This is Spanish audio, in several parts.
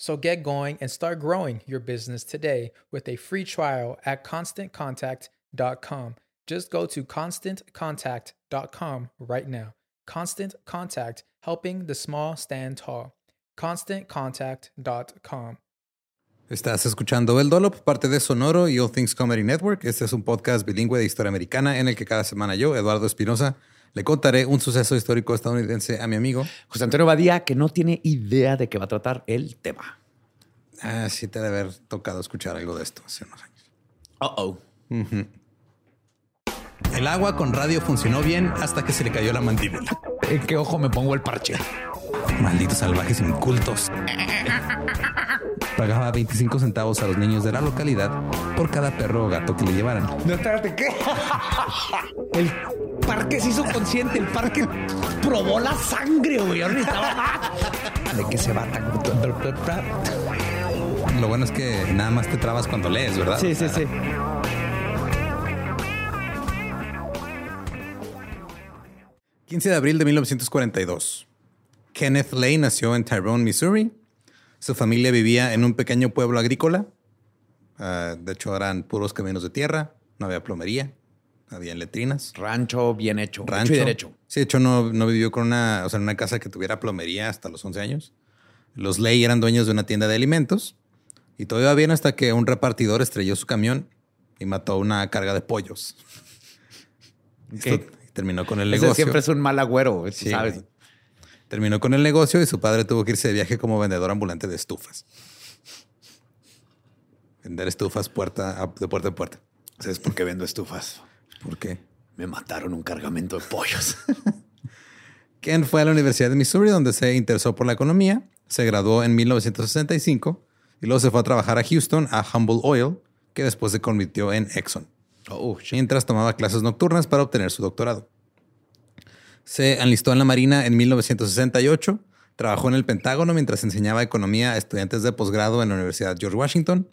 So get going and start growing your business today with a free trial at constantcontact.com. Just go to constantcontact.com right now. Constant Contact, helping the small stand tall. ConstantContact.com. Estás escuchando El Dolop, parte de Sonoro y All Things Comedy Network. Este es un podcast bilingüe de historia americana en el que cada semana yo, Eduardo Espinosa, le contaré un suceso histórico estadounidense a mi amigo José Antonio Badía, que no tiene idea de qué va a tratar el tema. Ah, sí, te debe haber tocado escuchar algo de esto hace unos años. Uh oh. El agua con radio funcionó bien hasta que se le cayó la mandíbula. ¿En qué ojo me pongo el parche? Malditos salvajes incultos. Pagaba 25 centavos a los niños de la localidad por cada perro o gato que le llevaran. No, espérate, ¿qué? El parque se hizo consciente, el parque probó la sangre, güey. ¿De qué se va Lo bueno es que nada más te trabas cuando lees, ¿verdad? Sí, sí, sí. 15 de abril de 1942. Kenneth Lay nació en Tyrone, Missouri. Su familia vivía en un pequeño pueblo agrícola. Ah, de hecho, eran puros caminos de tierra. No había plomería. Había letrinas. Rancho bien hecho. Rancho. Hecho y derecho. Sí, de hecho, no, no vivió con una, o sea, en una casa que tuviera plomería hasta los 11 años. Los Ley eran dueños de una tienda de alimentos. Y todo iba bien hasta que un repartidor estrelló su camión y mató una carga de pollos. ¿Qué? Esto terminó con el Ese negocio. siempre es un mal agüero, Sí, ¿sabes? Terminó con el negocio y su padre tuvo que irse de viaje como vendedor ambulante de estufas. Vender estufas puerta a- de puerta en puerta. ¿Sabes por qué vendo estufas? ¿Por qué? Me mataron un cargamento de pollos. Ken fue a la Universidad de Missouri donde se interesó por la economía. Se graduó en 1965 y luego se fue a trabajar a Houston a Humble Oil, que después se convirtió en Exxon. Oh, mientras tomaba clases nocturnas para obtener su doctorado. Se enlistó en la Marina en 1968, trabajó en el Pentágono mientras enseñaba economía a estudiantes de posgrado en la Universidad George Washington.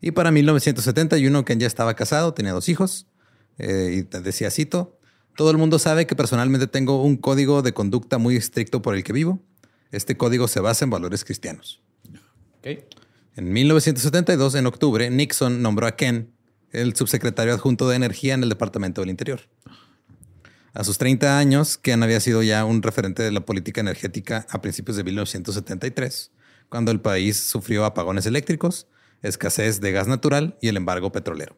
Y para 1971, Ken ya estaba casado, tenía dos hijos, eh, y decía, cito, todo el mundo sabe que personalmente tengo un código de conducta muy estricto por el que vivo. Este código se basa en valores cristianos. Ok. En 1972, en octubre, Nixon nombró a Ken el subsecretario adjunto de Energía en el Departamento del Interior. A sus 30 años, Ken había sido ya un referente de la política energética a principios de 1973, cuando el país sufrió apagones eléctricos, escasez de gas natural y el embargo petrolero.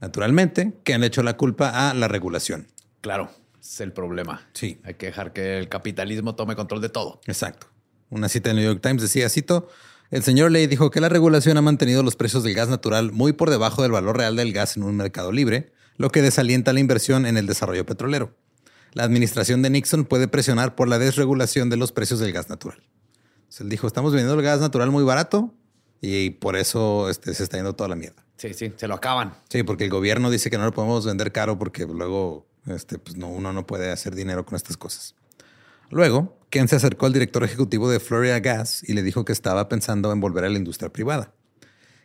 Naturalmente, Ken le echó la culpa a la regulación. Claro, es el problema. Sí. Hay que dejar que el capitalismo tome control de todo. Exacto. Una cita del New York Times decía, cito, el señor Ley dijo que la regulación ha mantenido los precios del gas natural muy por debajo del valor real del gas en un mercado libre, lo que desalienta la inversión en el desarrollo petrolero. La administración de Nixon puede presionar por la desregulación de los precios del gas natural. Él dijo, estamos vendiendo el gas natural muy barato y por eso este, se está yendo toda la mierda. Sí, sí, se lo acaban. Sí, porque el gobierno dice que no lo podemos vender caro porque luego este, pues no, uno no puede hacer dinero con estas cosas. Luego, Ken se acercó al director ejecutivo de Florida Gas y le dijo que estaba pensando en volver a la industria privada.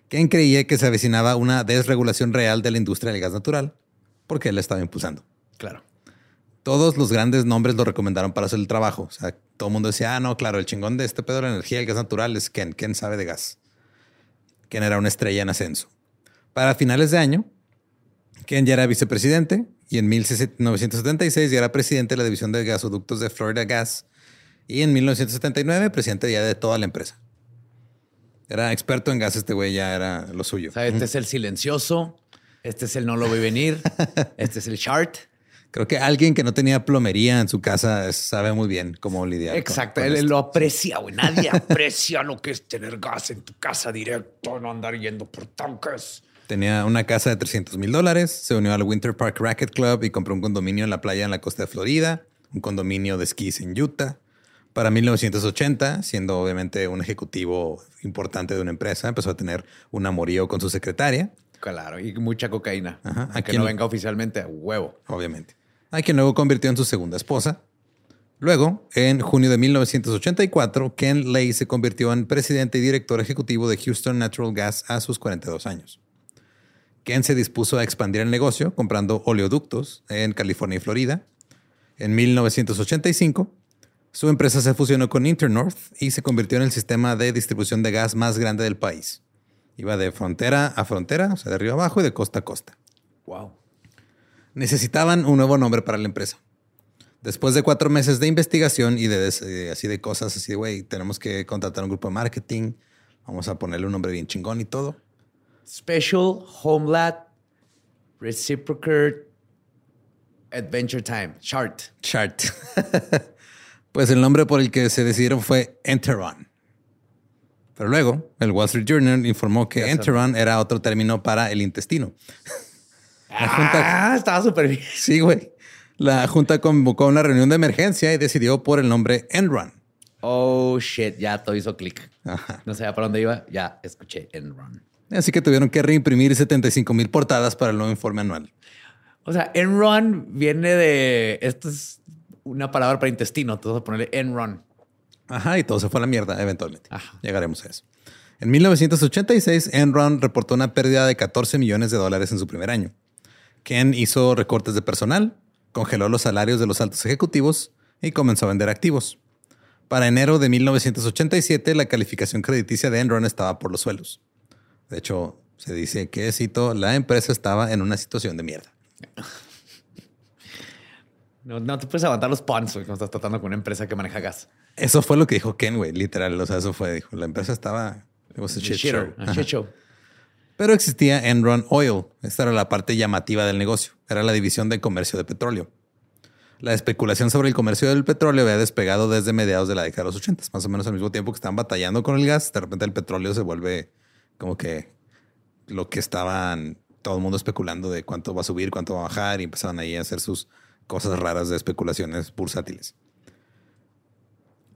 Ken creía que se avecinaba una desregulación real de la industria del gas natural porque él la estaba impulsando. Claro. Todos los grandes nombres lo recomendaron para hacer el trabajo. O sea, todo el mundo decía, ah, no, claro, el chingón de este pedo de la energía, el gas natural es Ken. Ken sabe de gas. Ken era una estrella en ascenso. Para finales de año, Ken ya era vicepresidente y en 1976 ya era presidente de la división de gasoductos de Florida Gas y en 1979 presidente ya de toda la empresa. Era experto en gas, este güey ya era lo suyo. O sea, este es el silencioso, este es el no lo vi venir, este es el chart. Creo que alguien que no tenía plomería en su casa sabe muy bien cómo lidiar. con- Exacto, con él esto. lo aprecia, güey. Nadie aprecia lo que es tener gas en tu casa directo, no andar yendo por tanques. Tenía una casa de 300 mil dólares, se unió al Winter Park Racket Club y compró un condominio en la playa en la costa de Florida, un condominio de esquís en Utah. Para 1980, siendo obviamente un ejecutivo importante de una empresa, empezó a tener un amorío con su secretaria, Claro, y mucha cocaína. Ajá, aquí no no- venga oficialmente, a huevo. obviamente, a quien luego convirtió en su segunda esposa. Luego, en junio de 1984, Ken Lay se convirtió en presidente y director ejecutivo de Houston Natural Gas a sus 42 años. Ken se dispuso a expandir el negocio comprando oleoductos en California y Florida. En 1985, su empresa se fusionó con Internorth y se convirtió en el sistema de distribución de gas más grande del país. Iba de frontera a frontera, o sea, de arriba abajo y de costa a costa. Wow. Necesitaban un nuevo nombre para la empresa. Después de cuatro meses de investigación y de, eh, así de cosas, así de, güey, tenemos que contratar un grupo de marketing, vamos a ponerle un nombre bien chingón y todo. Special Homeland Reciprocal Adventure Time. Chart. Chart. pues el nombre por el que se decidieron fue Enteron. Pero luego, el Wall Street Journal informó que Enteron era otro término para el intestino. La junta, Ah, estaba súper bien. sí, güey. La junta convocó una reunión de emergencia y decidió por el nombre Enron. Oh, shit. Ya todo hizo clic. No sabía para dónde iba. Ya escuché Enron. Así que tuvieron que reimprimir 75 mil portadas para el nuevo informe anual. O sea, Enron viene de... Esto es una palabra para intestino. Entonces ponerle Enron. Ajá, y todo se fue a la mierda eventualmente. Ajá. Llegaremos a eso. En 1986, Enron reportó una pérdida de 14 millones de dólares en su primer año. Ken hizo recortes de personal, congeló los salarios de los altos ejecutivos y comenzó a vender activos. Para enero de 1987, la calificación crediticia de Enron estaba por los suelos. De hecho, se dice que, cito, la empresa estaba en una situación de mierda. No, no te puedes aguantar los güey, cuando estás tratando con una empresa que maneja gas. Eso fue lo que dijo Ken, güey, literal. O sea, eso fue, dijo, la empresa estaba... It was a shit show. Ajá. shit show. Pero existía Enron Oil. Esta era la parte llamativa del negocio. Era la división de comercio de petróleo. La especulación sobre el comercio del petróleo había despegado desde mediados de la década de los 80, más o menos al mismo tiempo que estaban batallando con el gas. De repente el petróleo se vuelve como que lo que estaban todo el mundo especulando de cuánto va a subir, cuánto va a bajar y empezaban ahí a hacer sus cosas raras de especulaciones bursátiles.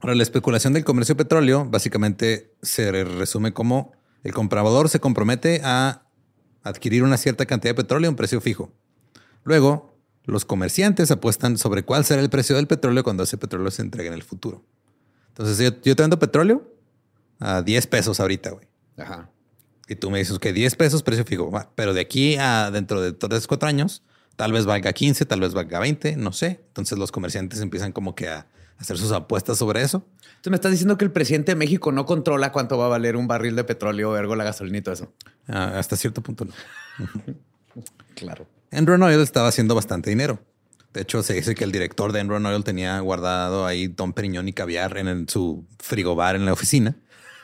Ahora, la especulación del comercio de petróleo básicamente se resume como el comprador se compromete a adquirir una cierta cantidad de petróleo a un precio fijo. Luego, los comerciantes apuestan sobre cuál será el precio del petróleo cuando ese petróleo se entregue en el futuro. Entonces, yo, yo te vendo petróleo a 10 pesos ahorita, güey. Ajá. Y tú me dices que 10 pesos precio fijo, pero de aquí a dentro de 3, 4 años, tal vez valga 15, tal vez valga 20, no sé. Entonces los comerciantes empiezan como que a hacer sus apuestas sobre eso. Tú me estás diciendo que el presidente de México no controla cuánto va a valer un barril de petróleo, ergo la gasolina y todo eso. Ah, hasta cierto punto no. Claro. Enron Oil estaba haciendo bastante dinero. De hecho, se dice que el director de Enron Oil tenía guardado ahí Don Periñón y caviar en el- su frigobar en la oficina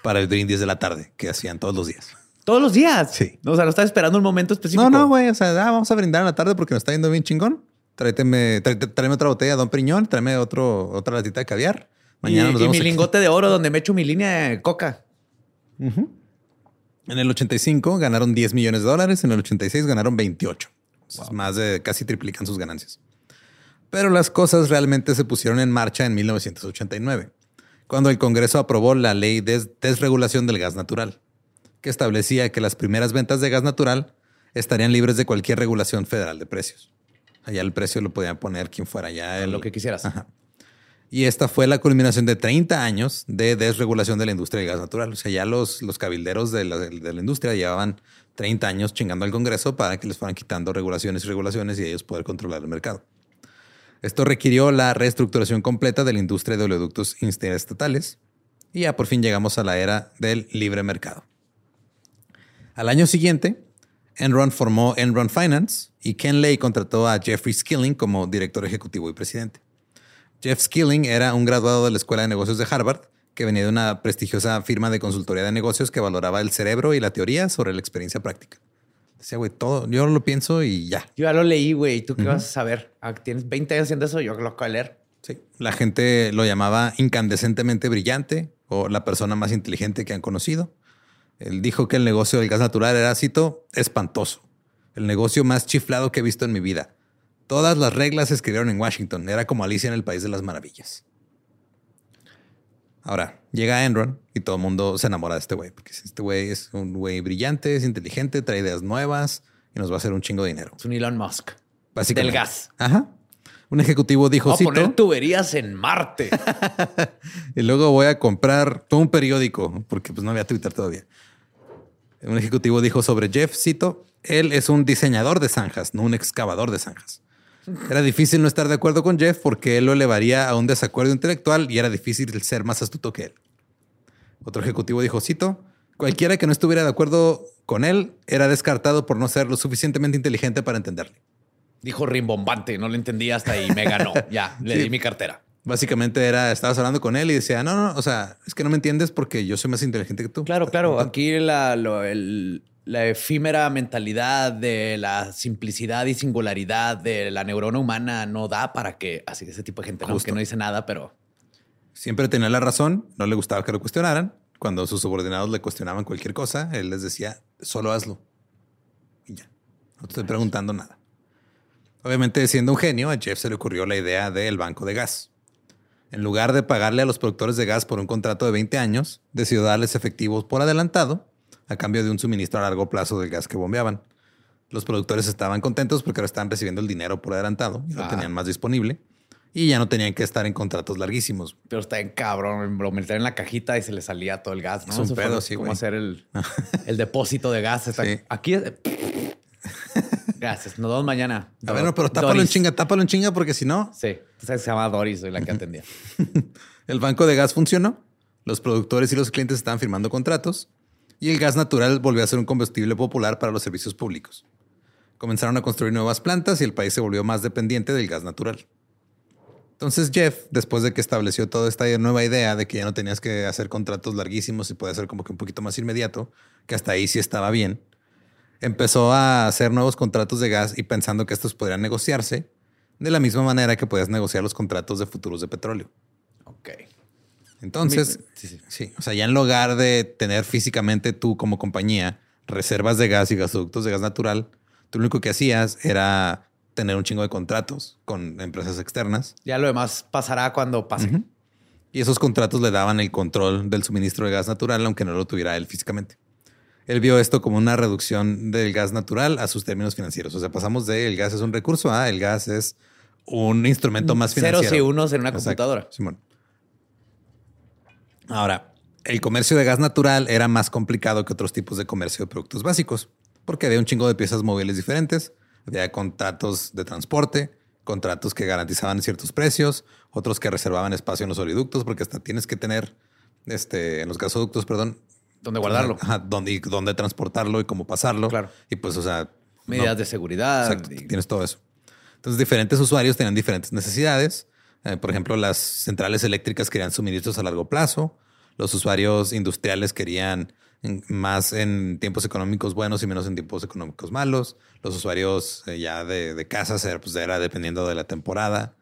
para el brindis de la tarde que hacían todos los días. Todos los días. Sí. O sea, no estás esperando un momento específico. No, no, güey. O sea, ah, vamos a brindar en la tarde porque nos está yendo bien chingón. Tráete- tráeme otra botella de Don Periñón, tráeme otro, otra latita de caviar. Mañana y, nos y vemos mi aquí. lingote de oro donde me echo mi línea de coca. En el 85 ganaron 10 millones de dólares, en el 86 ganaron 28. Entonces, Más de casi triplican sus ganancias. Pero las cosas realmente se pusieron en marcha en 1989, cuando el Congreso aprobó la ley de desregulación del gas natural, que establecía que las primeras ventas de gas natural estarían libres de cualquier regulación federal de precios. Allá el precio lo podía poner quien fuera, ya el- Lo que quisieras. Ajá. Y esta fue la culminación de 30 años de desregulación de la industria del gas natural. O sea, ya los, los cabilderos de la, de la industria llevaban 30 años chingando al Congreso para que les fueran quitando regulaciones y regulaciones y ellos poder controlar el mercado. Esto requirió la reestructuración completa de la industria de oleoductos interestatales y ya por fin llegamos a la era del libre mercado. Al año siguiente, Enron formó Enron Finance y Ken Lay contrató a Jeffrey Skilling como director ejecutivo y presidente. Jeff Skilling era un graduado de la Escuela de Negocios de Harvard que venía de una prestigiosa firma de consultoría de negocios que valoraba el cerebro y la teoría sobre la experiencia práctica. Decía, güey, todo, yo lo pienso y ya. Yo ya lo leí, güey. ¿Tú qué vas a saber? Ah, Tienes 20 años haciendo eso, yo lo acabo de leer. Sí. La gente lo llamaba incandescentemente brillante o la persona más inteligente que han conocido. Él dijo que el negocio del gas natural era, cito, espantoso. El negocio más chiflado que he visto en mi vida. Todas las reglas se escribieron en Washington. Era como Alicia en el País de las Maravillas. Ahora, llega Enron y todo el mundo se enamora de este güey. Porque este güey es un güey brillante, es inteligente, trae ideas nuevas y nos va a hacer un chingo de dinero. Es un Elon Musk. Básicamente. Del gas. Ajá. Un ejecutivo dijo, Vamos a poner tuberías en Marte. y luego voy a comprar todo un periódico, porque pues no había Twitter todavía. Un ejecutivo dijo sobre Jeff, cito, él es un diseñador de zanjas, no un excavador de zanjas. Era difícil no estar de acuerdo con Jeff porque él lo elevaría a un desacuerdo intelectual y era difícil ser más astuto que él. Otro ejecutivo dijo, cito, cualquiera que no estuviera de acuerdo con él era descartado por no ser lo suficientemente inteligente para entenderle. Dijo rimbombante, no lo entendí hasta ahí. Me ganó. Ya, le Sí. di mi cartera. Básicamente era, estabas hablando con él y decía, no, no, o sea, es que no me entiendes porque yo soy más inteligente que tú. Claro, claro. Aquí la, lo- el- la efímera mentalidad de la simplicidad y singularidad de la neurona humana no da para que así ese tipo de gente, ¿no? Que no dice nada, pero Siempre tenía la razón, no le gustaba que lo cuestionaran. Cuando sus subordinados le cuestionaban cualquier cosa, él les decía, solo hazlo. Y ya, no te estoy preguntando nada. Obviamente, siendo un genio, a Jeff se le ocurrió la idea del banco de gas. En lugar de pagarle a los productores de gas por un contrato de 20 años, decidió darles efectivos por adelantado a cambio de un suministro a largo plazo del gas que bombeaban. Los productores estaban contentos porque ahora estaban recibiendo el dinero por adelantado y lo Ah. tenían más disponible y ya no tenían que estar en contratos larguísimos. pero está en cabrón. Lo metían en la cajita y se le salía todo el gas. ¿no? Es un pedo, sí, Cómo hacer el, el depósito de gas. Está- Sí. Aquí. Gracias. Nos vemos mañana. A ver, no, pero tápalo en chinga, tápalo en chinga porque si no, Sí. Que se llama Doris, soy la que atendía. el banco de gas funcionó, los productores y los clientes estaban firmando contratos y el gas natural volvió a ser un combustible popular para los servicios públicos. Comenzaron a construir nuevas plantas y el país se volvió más dependiente del gas natural. Entonces Jeff, después de que estableció toda esta nueva idea de que ya no tenías que hacer contratos larguísimos y puede ser como que un poquito más inmediato, que hasta ahí sí estaba bien, empezó a hacer nuevos contratos de gas y pensando que estos podrían negociarse de la misma manera que podías negociar los contratos de futuros de petróleo. Ok. Entonces, Sí, sí. sí, o sea, ya en lugar de tener físicamente tú como compañía reservas de gas y gasoductos de gas natural, tú lo único que hacías era tener un chingo de contratos con empresas externas Ya lo demás pasará cuando pase. y esos contratos le daban el control del suministro de gas natural, aunque no lo tuviera él físicamente. Él vio esto como una reducción del gas natural a sus términos financieros. O sea, pasamos de el gas es un recurso a el gas es un instrumento más financiero. Ceros y unos en una Exacto, computadora. Simón. Ahora, el comercio de gas natural era más complicado que otros tipos de comercio de productos básicos, porque había un chingo de piezas móviles diferentes, había contratos de transporte, contratos que garantizaban ciertos precios, otros que reservaban espacio en los oleoductos, porque hasta tienes que tener, este, en los gasoductos, perdón. ¿Dónde guardarlo? Ajá, dónde, dónde transportarlo y cómo pasarlo. Claro. Y pues, o sea... Medidas no- de seguridad. Exacto, y- tienes todo eso. Entonces, diferentes usuarios tenían diferentes necesidades. Eh, por ejemplo, las centrales eléctricas querían suministros a largo plazo. Los usuarios industriales querían más en tiempos económicos buenos y menos en tiempos económicos malos. Los usuarios eh, ya de, de casas era, pues, era dependiendo de la temporada.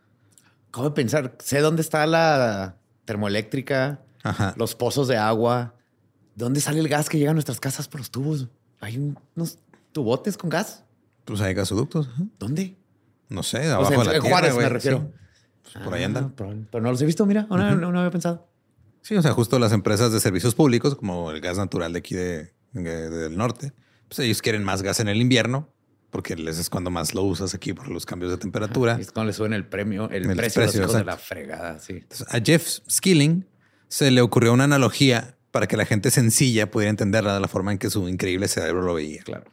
¿Cómo pensar? Sé dónde está la termoeléctrica, Ajá. los pozos de agua. ¿Dónde sale el gas que llega a nuestras casas por los tubos? Hay un- unos tubotes con gas. Pues hay gasoductos. ajá. ¿Dónde? No sé, O abajo sea, de la en tierra, Juárez güey. me refiero. Sí. Pues por ahí Ah, andan. probable. Pero no los he visto, mira. No, no, no había pensado. Sí, o sea, justo las empresas de servicios públicos, como el gas natural de aquí de, de- del norte, pues ellos quieren más gas en el invierno, porque les es cuando más lo usas aquí por los cambios de temperatura. Y es cuando le suben el premio, el, El precio, precio, de la fregada, sí. Entonces, a Jeff Skilling se le ocurrió una analogía para que la gente sencilla pudiera entenderla de la forma en que su increíble cerebro lo veía. Claro.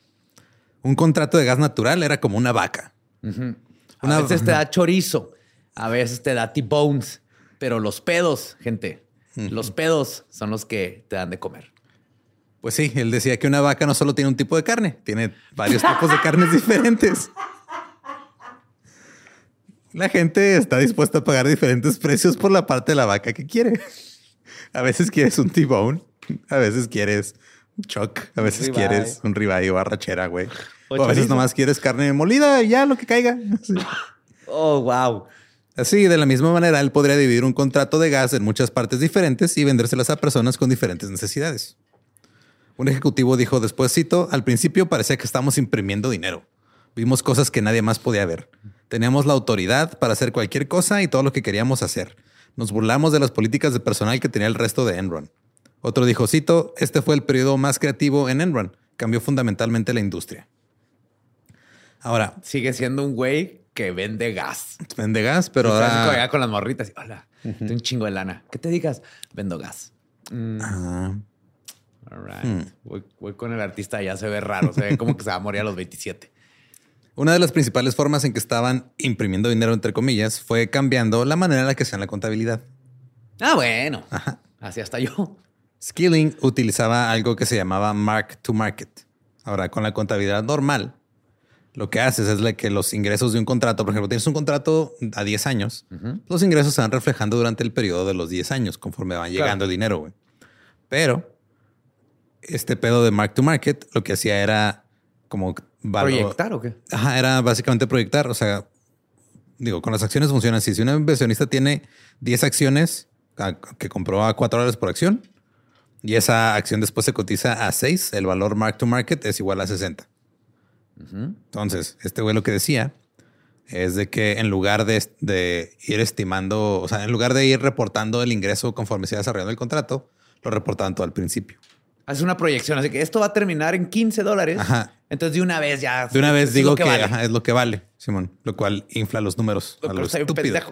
Un contrato de gas natural era como una vaca. Ujú. A Una- veces te da chorizo, a veces te da T-bones, pero los pedos, gente, los pedos son los que te dan de comer. Pues sí, él decía que una vaca no solo tiene un tipo de carne, tiene varios tipos de carnes diferentes. La gente está dispuesta a pagar diferentes precios por la parte de la vaca que quiere. A veces quieres un T-bone, a veces quieres un chuck, a veces ribeye. quieres un ribeye o arrachera, güey. O O a veces nomás quieres carne molida y ya lo que caiga. Sí. Oh, wow. Así, de la misma manera, él podría dividir un contrato de gas en muchas partes diferentes y vendérselas a personas con diferentes necesidades. Un ejecutivo dijo después, cito, al principio parecía que estábamos imprimiendo dinero. Vimos cosas que nadie más podía ver. Teníamos la autoridad para hacer cualquier cosa y todo lo que queríamos hacer. Nos burlamos de las políticas de personal que tenía el resto de Enron. Otro dijo, cito, este fue el periodo más creativo en Enron. Cambió fundamentalmente la industria. Ahora, Sigue siendo un güey que vende gas. vende gas, pero ahora... con las morritas. Hola, tengo un chingo de lana. ¿Qué te digas? Vendo gas. Mm, Ah, all right. Hmm. voy, voy con el artista, ya se ve raro. Se ve como que se va a morir a los 27. Una de las principales formas en que estaban imprimiendo dinero, entre comillas, fue cambiando la manera en la que hacían la contabilidad. Ah, bueno. Así hasta yo. Skilling utilizaba algo que se llamaba mark to market. Ahora, con la contabilidad normal, lo que haces es que los ingresos de un contrato, por ejemplo, tienes un contrato a 10 años, los ingresos se van reflejando durante el periodo de los 10 años, conforme van llegando el dinero, güey. Pero este pedo de mark to market lo que hacía era como valor- ¿Proyectar o qué? Ajá, era básicamente proyectar. O sea, digo, con las acciones funciona así. Si un inversionista tiene 10 acciones a- que compró a 4 dólares por acción y esa acción después se cotiza a 6, el valor mark to market es igual a 60. Entonces, este güey lo que decía es de que en lugar de, de ir estimando, o sea, en lugar de ir reportando el ingreso conforme se iba desarrollando el contrato, lo reportaban todo al principio. Hace una proyección, así que esto va a terminar en 15 dólares. Ajá. Entonces, de una vez ya. De una vez digo que, vale. ajá, es lo que vale, Simón, lo cual infla los números a lo.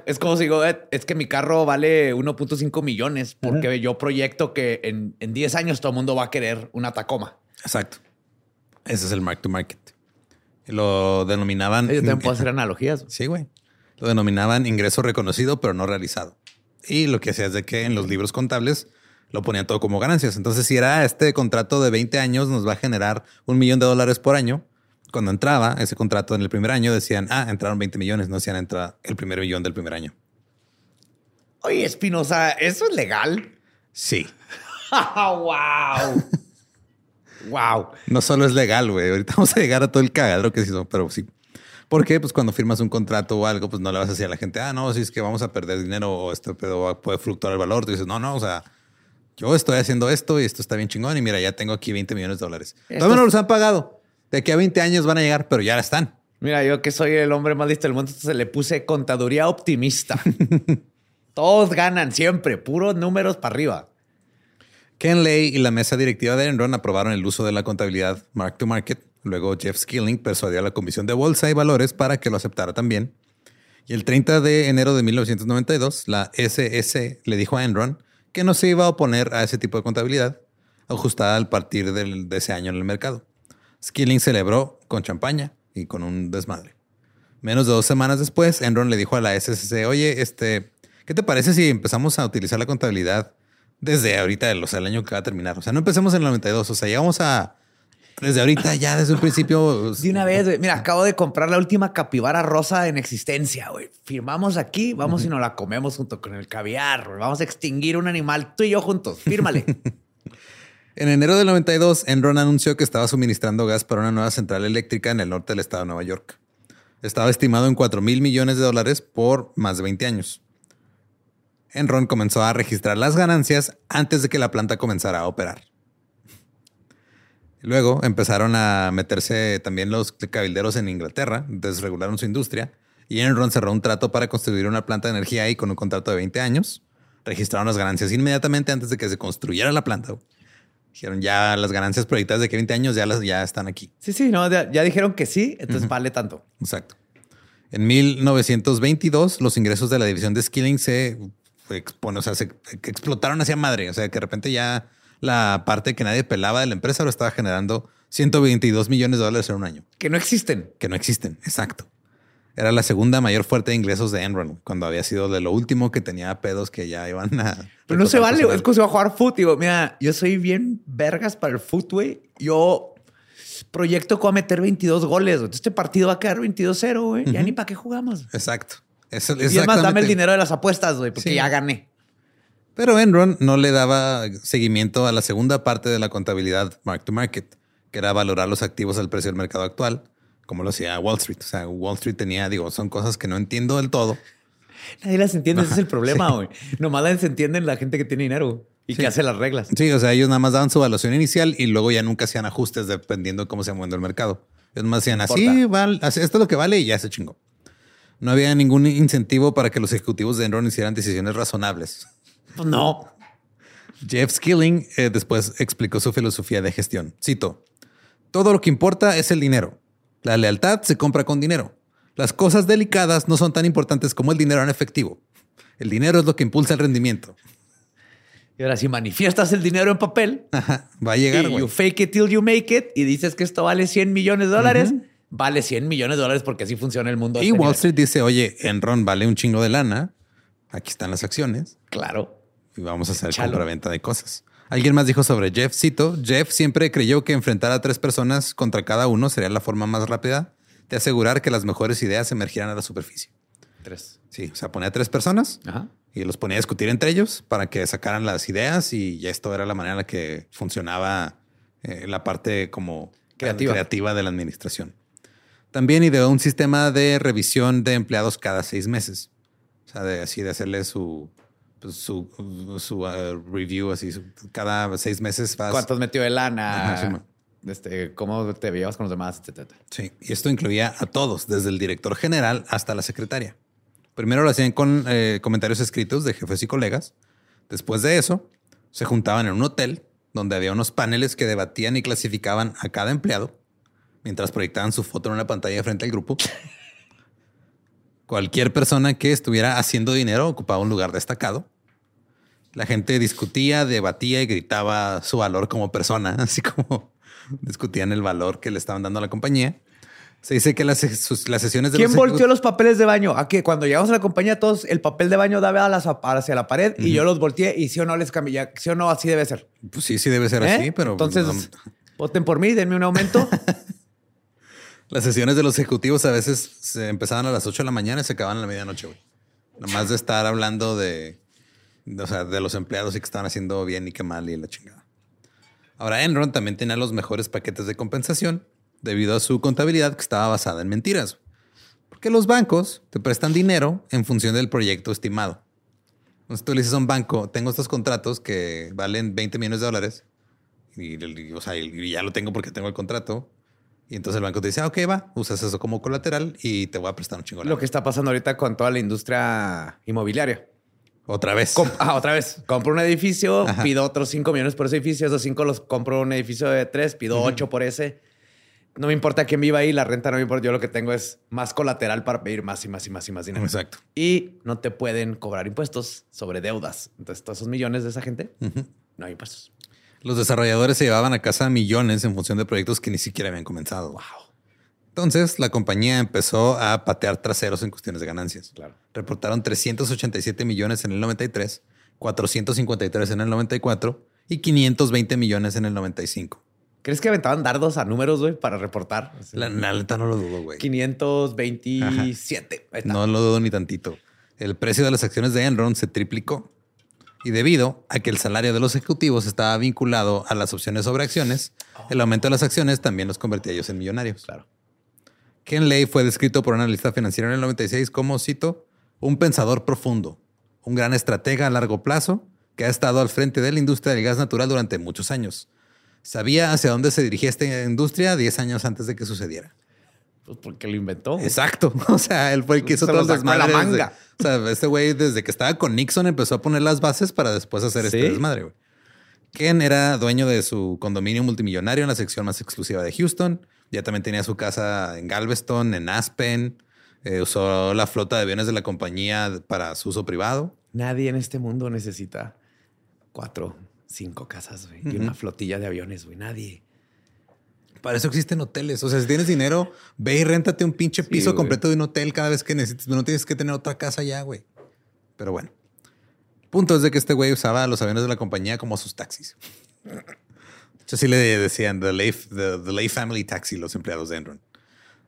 Es como si digo, "Eh, es que mi carro vale 1.5 millones porque yo proyecto que en, en 10 años todo el mundo va a querer una Tacoma. Exacto. Ese es el mark to market. Lo denominaban. Yo también puedo hacer analogías. Sí, güey. Lo denominaban ingreso reconocido, pero no realizado. Y lo que hacía es de que en los libros contables lo ponían todo como ganancias. Entonces, si era este contrato de 20 años, nos va a generar un millón de dólares por año. Cuando entraba ese contrato en el primer año, decían, ah, entraron 20 millones, no decían entra el primer millón del primer año. Oye, Espinosa, ¿eso es legal? Sí. ¡Wow! ¡Wow! No solo es legal, güey. Ahorita vamos a llegar a todo el cagadero que se hizo, pero sí. Porque, pues, cuando firmas un contrato o algo, pues no le vas a decir a la gente, ah, no, si es que vamos a perder dinero o este pedo puede fluctuar el valor. Tú dices, no, no, o sea, yo estoy haciendo esto y esto está bien chingón y mira, ya tengo aquí 20 millones de dólares. Todavía no los han pagado. De aquí a 20 años van a llegar, pero ya están. Mira, yo que soy el hombre más listo del mundo, entonces le puse contaduría optimista. Todos ganan siempre, puros números para arriba. Ken Lay y la mesa directiva de Enron aprobaron el uso de la contabilidad mark to market. Luego Jeff Skilling persuadió a la Comisión de Bolsa y Valores para que lo aceptara también. Y el 30 de enero de 1992, la SS le dijo a Enron no se iba a oponer a ese tipo de contabilidad ajustada al partir de ese año en el mercado. Skilling celebró con champaña y con un desmadre. Menos de dos semanas después, Enron le dijo a la SSC, oye, este, ¿qué te parece si empezamos a utilizar la contabilidad desde ahorita, o sea, el año que va a terminar? O sea, no empecemos en el 92, o sea, llegamos a, Desde ahorita, ya desde un principio. De una vez, güey. Mira, acabo de comprar la última capibara rosa en existencia, güey. Firmamos aquí, vamos y nos la comemos junto con el caviar. güey. Vamos a extinguir un animal, tú y yo juntos. Fírmale. En enero del 92, Enron anunció que estaba suministrando gas para una nueva central eléctrica en el norte del estado de Nueva York. Estaba estimado en 4 mil millones de dólares por más de 20 años. Enron comenzó a registrar las ganancias antes de que la planta comenzara a operar. Luego empezaron a meterse también los cabilderos en Inglaterra, desregularon su industria y Enron cerró un trato para construir una planta de energía ahí con un contrato de 20 años. Registraron las ganancias inmediatamente antes de que se construyera la planta. Dijeron ya las ganancias proyectadas de que 20 años ya, las, ya están aquí. Sí, sí, no, ya, ya dijeron que sí, entonces vale tanto. Exacto. En 1922, los ingresos de la división de Skilling se, expone, o sea, se explotaron hacia madre. O sea, que de repente ya la parte que nadie pelaba de la empresa lo estaba generando 122 millones de dólares en un año. Que no existen. Que no existen, exacto. Era la segunda mayor fuerte de ingresos de Enron, cuando había sido de lo último que tenía pedos que ya iban a... Pero no se vale, es como si va a jugar foot. Digo, mira, yo soy bien vergas para el foot, güey. Yo proyecto con meter 22 goles. Entonces este partido va a quedar 22-0, güey. Ya ni para qué jugamos. Exacto. Eso, Y es más, dame el dinero de las apuestas, güey, porque Sí. ya gané. Pero Enron no le daba seguimiento a la segunda parte de la contabilidad mark to market, que era valorar los activos al precio del mercado actual, como lo hacía Wall Street. O sea, Wall Street tenía, digo, son cosas que no entiendo del todo. Nadie las entiende, ese es el problema, güey. Nomás las entienden la gente que tiene dinero y que hace las reglas. Sí, o sea, ellos nada más daban su evaluación inicial y luego ya nunca hacían ajustes dependiendo de cómo se moviendo el mercado. Ellos más así, val- así, esto es lo que vale y ya se chingó. No había ningún incentivo para que los ejecutivos de Enron hicieran decisiones razonables. Pues no. Jeff Skilling eh, después explicó su filosofía de gestión. Cito, todo lo que importa es el dinero. La lealtad se compra con dinero. Las cosas delicadas no son tan importantes como el dinero en efectivo. El dinero es lo que impulsa el rendimiento. Y ahora, si manifiestas el dinero en papel, Ajá, va a llegar, y you fake it till you make it, y dices que esto vale 100 millones de dólares, vale 100 millones de dólares porque así funciona el mundo. Y Wall. Street dice, oye, Enron vale un chingo de lana. Aquí están las acciones Claro. Y vamos a hacer compra-venta de cosas. Alguien más dijo sobre Jeff, cito, Jeff siempre creyó que enfrentar a tres personas contra cada uno sería la forma más rápida de asegurar que las mejores ideas emergieran a la superficie. Tres. Sí, o sea, ponía a tres personas Ajá. y los ponía a discutir entre ellos para que sacaran las ideas y esto era la manera en la que funcionaba eh, la parte como Creativa. creativa de la administración. También ideó un sistema de revisión de empleados cada seis meses. O sea, de así de hacerle su, su, su, uh, review, así su- cada seis meses. vas- ¿Cuántos metió de lana? Ajá, sí, man. este, ¿Cómo te llevas con los demás? etcétera. Sí, y esto incluía a todos, desde el director general hasta la secretaria. Primero lo hacían con eh, comentarios escritos de jefes y colegas. Después de eso, se juntaban en un hotel donde había unos paneles que debatían y clasificaban a cada empleado mientras proyectaban su foto en una pantalla frente al grupo. Cualquier persona que estuviera haciendo dinero ocupaba un lugar destacado. La gente discutía, debatía y gritaba su valor como persona, así como discutían el valor que le estaban dando a la compañía. Se dice que las, sus- las sesiones de ¿Quién los volteó los papeles de baño? ¿A qué? Cuando llegamos a la compañía, todos el papel de baño daba a las- hacia la pared y yo los volteé y sí o no les cambié. Sí o no, así debe ser. Pues sí, sí debe ser ¿Eh? así, pero Entonces, no- voten por mí, denme un aumento. las sesiones de los ejecutivos a veces se empezaban a las 8 de la mañana y se acababan a la medianoche, güey. Nomás de estar hablando de, o sea, de los empleados y que estaban haciendo bien y qué mal y la chingada. Ahora, Enron también tenía los mejores paquetes de compensación debido a su contabilidad que estaba basada en mentiras. Porque los bancos te prestan dinero en función del proyecto estimado. Entonces tú le dices a un banco, tengo estos contratos que valen 20 millones de dólares y, y ya lo tengo porque tengo el contrato. Y entonces el banco te dice, ah, ok, va, usas eso como colateral y te voy a prestar un chingo. Lo lana". que está pasando ahorita con toda la industria inmobiliaria. Otra vez. Com- ah, otra vez. Compro un edificio, Ajá. pido otros 5 millones por ese edificio. Esos 5 los compro un edificio de 3, pido 8 por ese. No me importa quién viva ahí, la renta no me importa. Yo lo que tengo es más colateral para pedir más y más y más y más dinero. Exacto. Y no te pueden cobrar impuestos sobre deudas. Entonces, todos esos millones de esa gente, no hay impuestos. Los desarrolladores se llevaban a casa millones en función de proyectos que ni siquiera habían comenzado. Wow. Entonces, la compañía empezó a patear traseros en cuestiones de ganancias. Claro. Reportaron 387 millones en el 93, 453 en el 94 y 520 millones en el 95. ¿Crees que aventaban dardos a números, güey, para reportar? La, neta no lo dudo, güey. 527. Ahí está. No lo dudo ni tantito. El precio de las acciones de Enron se triplicó. Y debido a que el salario de los ejecutivos estaba vinculado a las opciones sobre acciones, el aumento de las acciones también los convertía a ellos en millonarios. Claro. Ken Lay fue descrito por un analista financiero en el 96 como, cito, un pensador profundo, un gran estratega a largo plazo que ha estado al frente de la industria del gas natural durante muchos años. Sabía hacia dónde se dirigía esta industria 10 años antes de que sucediera. Pues porque lo inventó. güey. Exacto. O sea, él fue el que hizo todo el la desde- o sea, este güey, desde que estaba con Nixon, empezó a poner las bases para después hacer este Sí. desmadre, güey. Ken era dueño de su condominio multimillonario en la sección más exclusiva de Houston. Ya también tenía su casa en Galveston, en Aspen. Eh, usó la flota de aviones de la compañía para su uso privado. Nadie en este mundo necesita cuatro, cinco casas, güey. Y una flotilla de aviones, güey. Nadie. Para eso existen hoteles. O sea, si tienes dinero, ve y réntate un pinche piso completo de un hotel cada vez que necesites. No tienes que tener otra casa ya, güey. Pero bueno. Punto es de que este güey usaba los aviones de la compañía como sus taxis. Yo sí le decían The Lay, the, the Lay Family Taxi los empleados de Enron.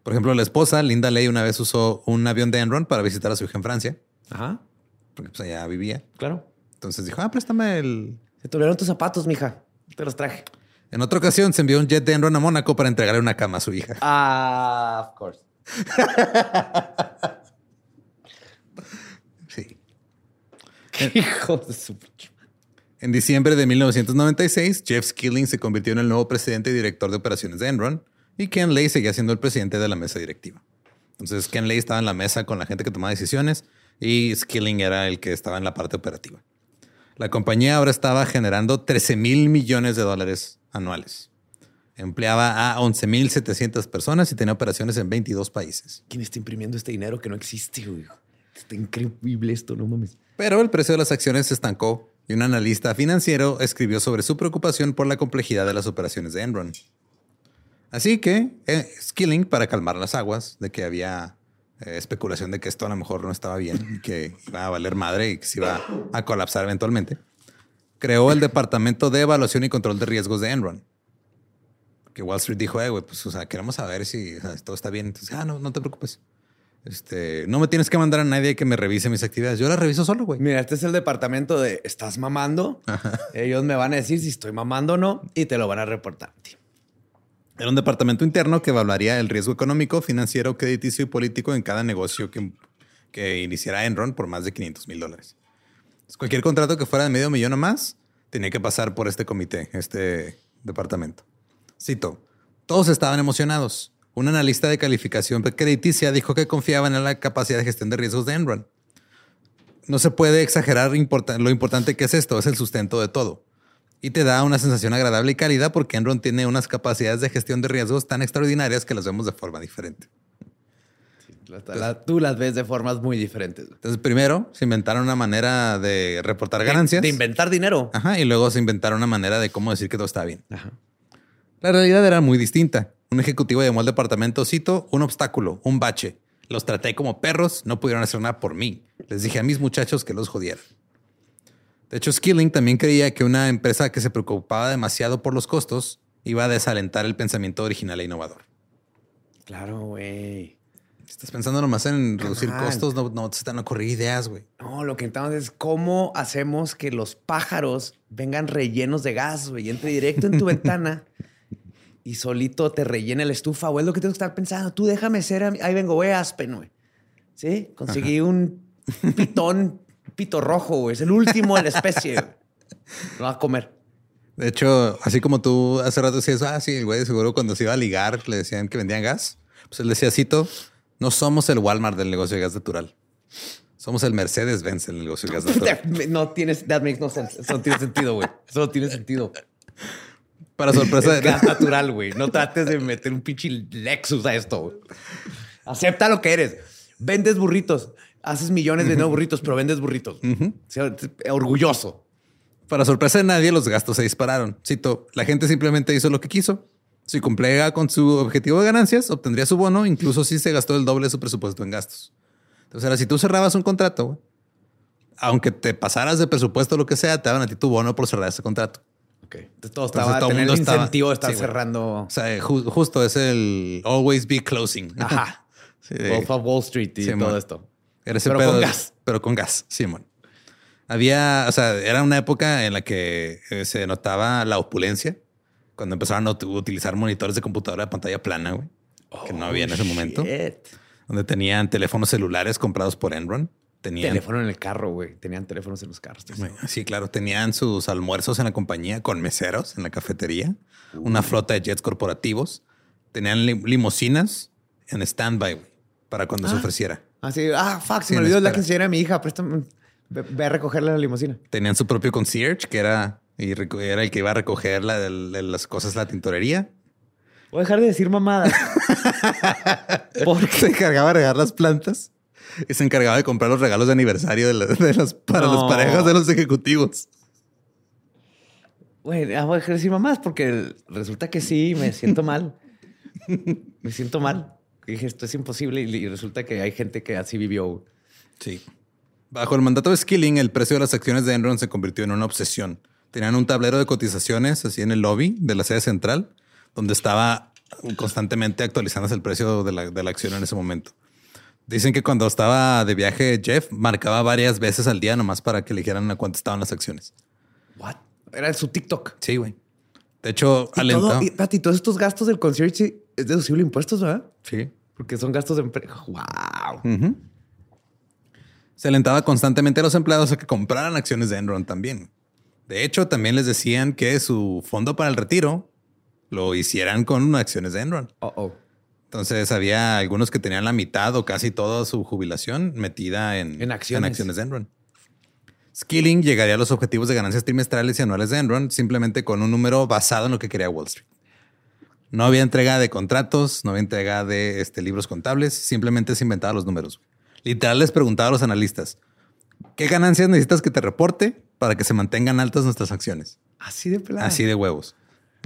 Por ejemplo, la esposa, Linda Lay, una vez usó un avión de Enron para visitar a su hija en Francia, Ajá, porque pues allá vivía. claro. Entonces dijo, ah, préstame el... Se te olvidaron tus zapatos, mija. Te los traje. En otra ocasión se envió un jet de Enron a Mónaco para entregarle una cama a su hija. Ah, of course. Sí. Hijo de su. En diciembre de 1996, Jeff Skilling se convirtió en el nuevo presidente y director de operaciones de Enron y Ken Lay seguía siendo el presidente de la mesa directiva. Entonces, Ken Lay estaba en la mesa con la gente que tomaba decisiones y Skilling era el que estaba en la parte operativa. La compañía ahora estaba generando 13 mil millones de dólares anuales. Empleaba a 11.700 personas y tenía operaciones en 22 países. ¿Quién está imprimiendo este dinero que no existe, güey? Está increíble esto, no mames. Pero el precio de las acciones se estancó y un analista financiero escribió sobre su preocupación por la complejidad de las operaciones de Enron. Así que eh, Skilling, para calmar las aguas de que había eh, especulación de que esto a lo mejor no estaba bien y que iba a valer madre y que se iba a colapsar eventualmente, creó el Departamento de Evaluación y Control de Riesgos de Enron. Que Wall Street dijo, eh, güey, pues, o sea, queremos saber si o sea, todo está bien. Entonces, ah, no, no te preocupes. Este, no me tienes que mandar a nadie que me revise mis actividades. Yo las reviso solo, güey. Mira, este es el departamento de ¿estás mamando? Ellos me van a decir si estoy mamando o no y te lo van a reportar. tío. Era un departamento interno que evaluaría el riesgo económico, financiero, crediticio y político en cada negocio que, que iniciara Enron por más de 500 mil dólares. Cualquier contrato que fuera de medio millón o más tenía que pasar por este comité, este departamento. Cito, todos estaban emocionados. Un analista de calificación crediticia dijo que confiaban en la capacidad de gestión de riesgos de Enron. No se puede exagerar lo importante que es esto, es el sustento de todo. Y te da una sensación agradable y cálida porque Enron tiene unas capacidades de gestión de riesgos tan extraordinarias que las vemos de forma diferente. La- tú las ves de formas muy diferentes. Entonces, primero se inventaron una manera de reportar ganancias. De inventar dinero. Ajá, y luego se inventaron una manera de cómo decir que todo está bien. Ajá. La realidad era muy distinta. Un ejecutivo llamó al departamento, cito, un obstáculo, un bache. Los traté como perros, no pudieron hacer nada por mí. Les dije a mis muchachos que los jodieran. De hecho, Skilling también creía que una empresa que se preocupaba demasiado por los costos iba a desalentar el pensamiento original e innovador. Claro, güey. Si estás pensando nomás en reducir costos, no, no te están a ocurrir ideas, güey. No, lo que intentamos es cómo hacemos que los pájaros vengan rellenos de gas, güey, y entre directo en tu ventana y solito te rellene la estufa, güey. Es lo que tengo que estar pensando. Tú déjame ser, ahí vengo, güey, Aspen, güey. Sí, conseguí un pitón, pito rojo, güey. Es el último de la especie, güey. Lo va a comer. De hecho, así como tú hace rato decías, ah, sí, el güey seguro cuando se iba a ligar le decían que vendían gas. Pues él decía, cito, no somos el Walmart del negocio de gas natural. Somos el Mercedes-Benz del negocio de gas natural. No tienes, that makes no sense. Eso no tiene sentido, güey. Eso no tiene sentido. Para sorpresa Es de gas natural, güey. No trates de meter un pinche Lexus a esto. Acepta lo que eres. Vendes burritos. Haces millones de nuevos burritos, pero vendes burritos. Orgulloso. Para sorpresa de nadie, los gastos se dispararon. Cito, la gente simplemente hizo lo que quiso. Si cumplía con su objetivo de ganancias, obtendría su bono, incluso si se gastó el doble de su presupuesto en gastos. Entonces, ahora, si tú cerrabas un contrato, aunque te pasaras de presupuesto o lo que sea, te daban a ti tu bono por cerrar ese contrato. Ok. Entonces todo Entonces, estaba, todo el tener mundo el estaba- incentivo de estar sí, cerrando. O sea, ju- justo es el always be closing. Ajá. Sí, Wolf of Wall Street y Sí, todo esto. Era ese Pero pedo con gas. Pero con gas, Simón. Había, o sea, era una época en la que eh, se notaba la opulencia cuando empezaron a ut- utilizar monitores de computadora de pantalla plana, güey, que no había en ese momento, Oh, Shit. donde tenían teléfonos celulares comprados por Enron. Tenían, Teléfono en el carro, güey. Tenían teléfonos en los carros. Sí, claro, tenían sus almuerzos en la compañía con meseros en la cafetería, una flota de jets corporativos, tenían lim- limusinas en stand-by güey, para cuando se ofreciera. Así, ah, fuck, se Sí, me olvidó la espera. quinceañera de mi hija. Préstame. Ve, ve a recogerle la limusina. Tenían su propio concierge, que era, y era el que iba a recoger la, las cosas de la tintorería. Voy a dejar de decir mamadas. Porque se encargaba de regar las plantas y se encargaba de comprar los regalos de aniversario de, la- de las, para No. las parejas de los ejecutivos. Güey, ah, voy a dejar de decir mamadas porque resulta que sí, me siento mal. me siento mal. Dije, esto es imposible y resulta que hay gente que así vivió. Sí. Bajo el mandato de Skilling, el precio de las acciones de Enron se convirtió en una obsesión. Tenían un tablero de cotizaciones así en el lobby de la sede central, donde estaba constantemente actualizándose el precio de la, de la acción en ese momento. Dicen que cuando estaba de viaje, Jeff marcaba varias veces al día nomás para que le dijeran a cuánto estaban las acciones. What? Era su TikTok. Sí, güey. De hecho, Y, alentó. todo, y, y todos estos gastos del concierge es deducible impuestos, ¿verdad? Sí. Porque son gastos de empresa. ¡Wow! Se alentaba constantemente a los empleados a que compraran acciones de Enron también. De hecho, también les decían que su fondo para el retiro lo hicieran con acciones de Enron. Oh, oh. Entonces había algunos que tenían la mitad o casi toda su jubilación metida en, En acciones. de Enron. Skilling llegaría a los objetivos de ganancias trimestrales y anuales de Enron simplemente con un número basado en lo que quería Wall Street. No había entrega de contratos, no había entrega de este, libros contables, simplemente se inventaba los números. Literal les preguntaba a los analistas, ¿qué ganancias necesitas que te reporte para que se mantengan altas nuestras acciones? Así de pelada. Así de huevos.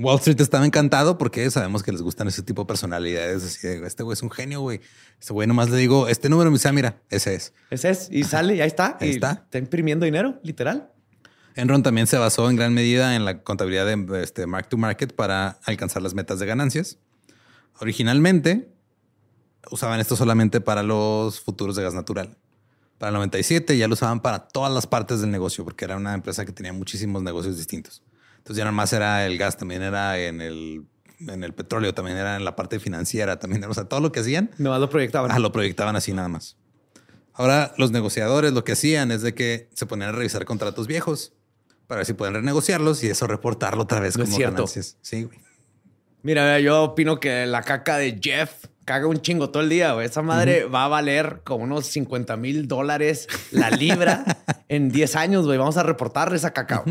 Wall Street estaba encantado porque sabemos que les gustan ese tipo de personalidades. Así de, este güey es un genio, güey. Este güey nomás le digo, este número me dice, "Ah, mira, ese es. Ese es. Y sale, y ahí está. Ahí y está. Está imprimiendo dinero, literal. Enron también se basó en gran medida en la contabilidad de este, mark to market para alcanzar las metas de ganancias. Originalmente usaban esto solamente para los futuros de gas natural. Para el 97 ya lo usaban para todas las partes del negocio porque era una empresa que tenía muchísimos negocios distintos. Entonces ya no más era el gas, también era en el, en el petróleo, también era en la parte financiera, también era, o sea, todo lo que hacían Nomás lo proyectaban. Ah, lo proyectaban así nada más. Ahora, los negociadores lo que hacían es de que se ponían a revisar contratos viejos para ver si pueden renegociarlos y eso reportarlo otra vez No es como cierto. ganancias. Sí, güey. Mira, yo opino que la caca de Jeff caga un chingo todo el día, güey. Esa madre va a valer como unos 50 mil dólares la libra en 10 años, güey. Vamos a reportar esa caca.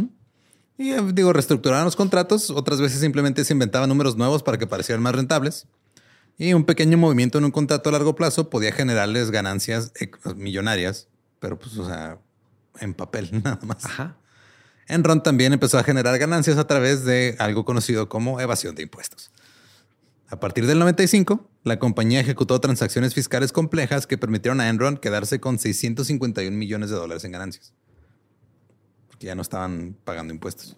Y eh, digo, reestructuraban los contratos. Otras veces simplemente se inventaban números nuevos para que parecieran más rentables. Y un pequeño movimiento en un contrato a largo plazo podía generarles ganancias millonarias, pero pues, o sea, en papel nada más. Ajá. Enron también empezó a generar ganancias a través de algo conocido como evasión de impuestos. A partir del 95, la compañía ejecutó transacciones fiscales complejas que permitieron a Enron quedarse con 651 millones de dólares en ganancias. Porque ya no estaban pagando impuestos.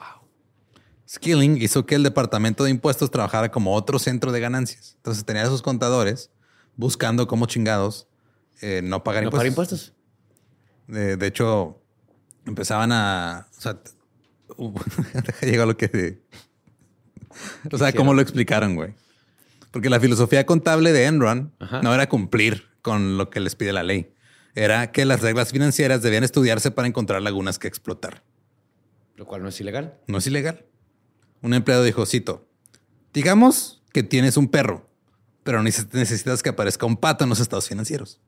Skilling hizo que el departamento de impuestos trabajara como otro centro de ganancias. Entonces tenía a sus contadores buscando cómo chingados eh, no pagar No impuestos. para impuestos. De, de hecho, empezaban a. O sea, t- hubo- deja llegar a lo que. O sea, cómo lo explicaron, güey. Porque la filosofía contable de Enron Ajá. no era cumplir con lo que les pide la ley. Era que las reglas financieras debían estudiarse para encontrar lagunas que explotar. Lo cual no es ilegal. No es ilegal. Un empleado dijo, cito, digamos que tienes un perro, pero neces- necesitas que aparezca un pato en los estados financieros.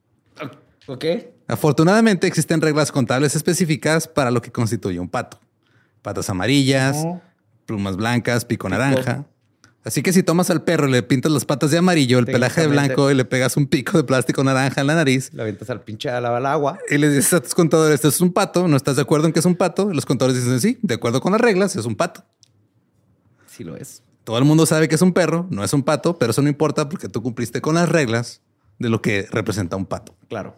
Ok. Afortunadamente existen reglas contables específicas para lo que constituye un pato. Patas amarillas, plumas blancas, pico naranja. Así que si tomas al perro y le pintas las patas de amarillo, el pelaje de blanco y le pegas un pico de plástico naranja en la nariz La avientas al pinche al agua. y le dices a tus contadores, esto es un pato, ¿no estás de acuerdo en que es un pato? Los contadores dicen, sí, de acuerdo con las reglas, es un pato. Sí lo es. Todo el mundo sabe que es un perro, no es un pato, pero eso no importa porque tú cumpliste con las reglas de lo que representa un pato. Claro.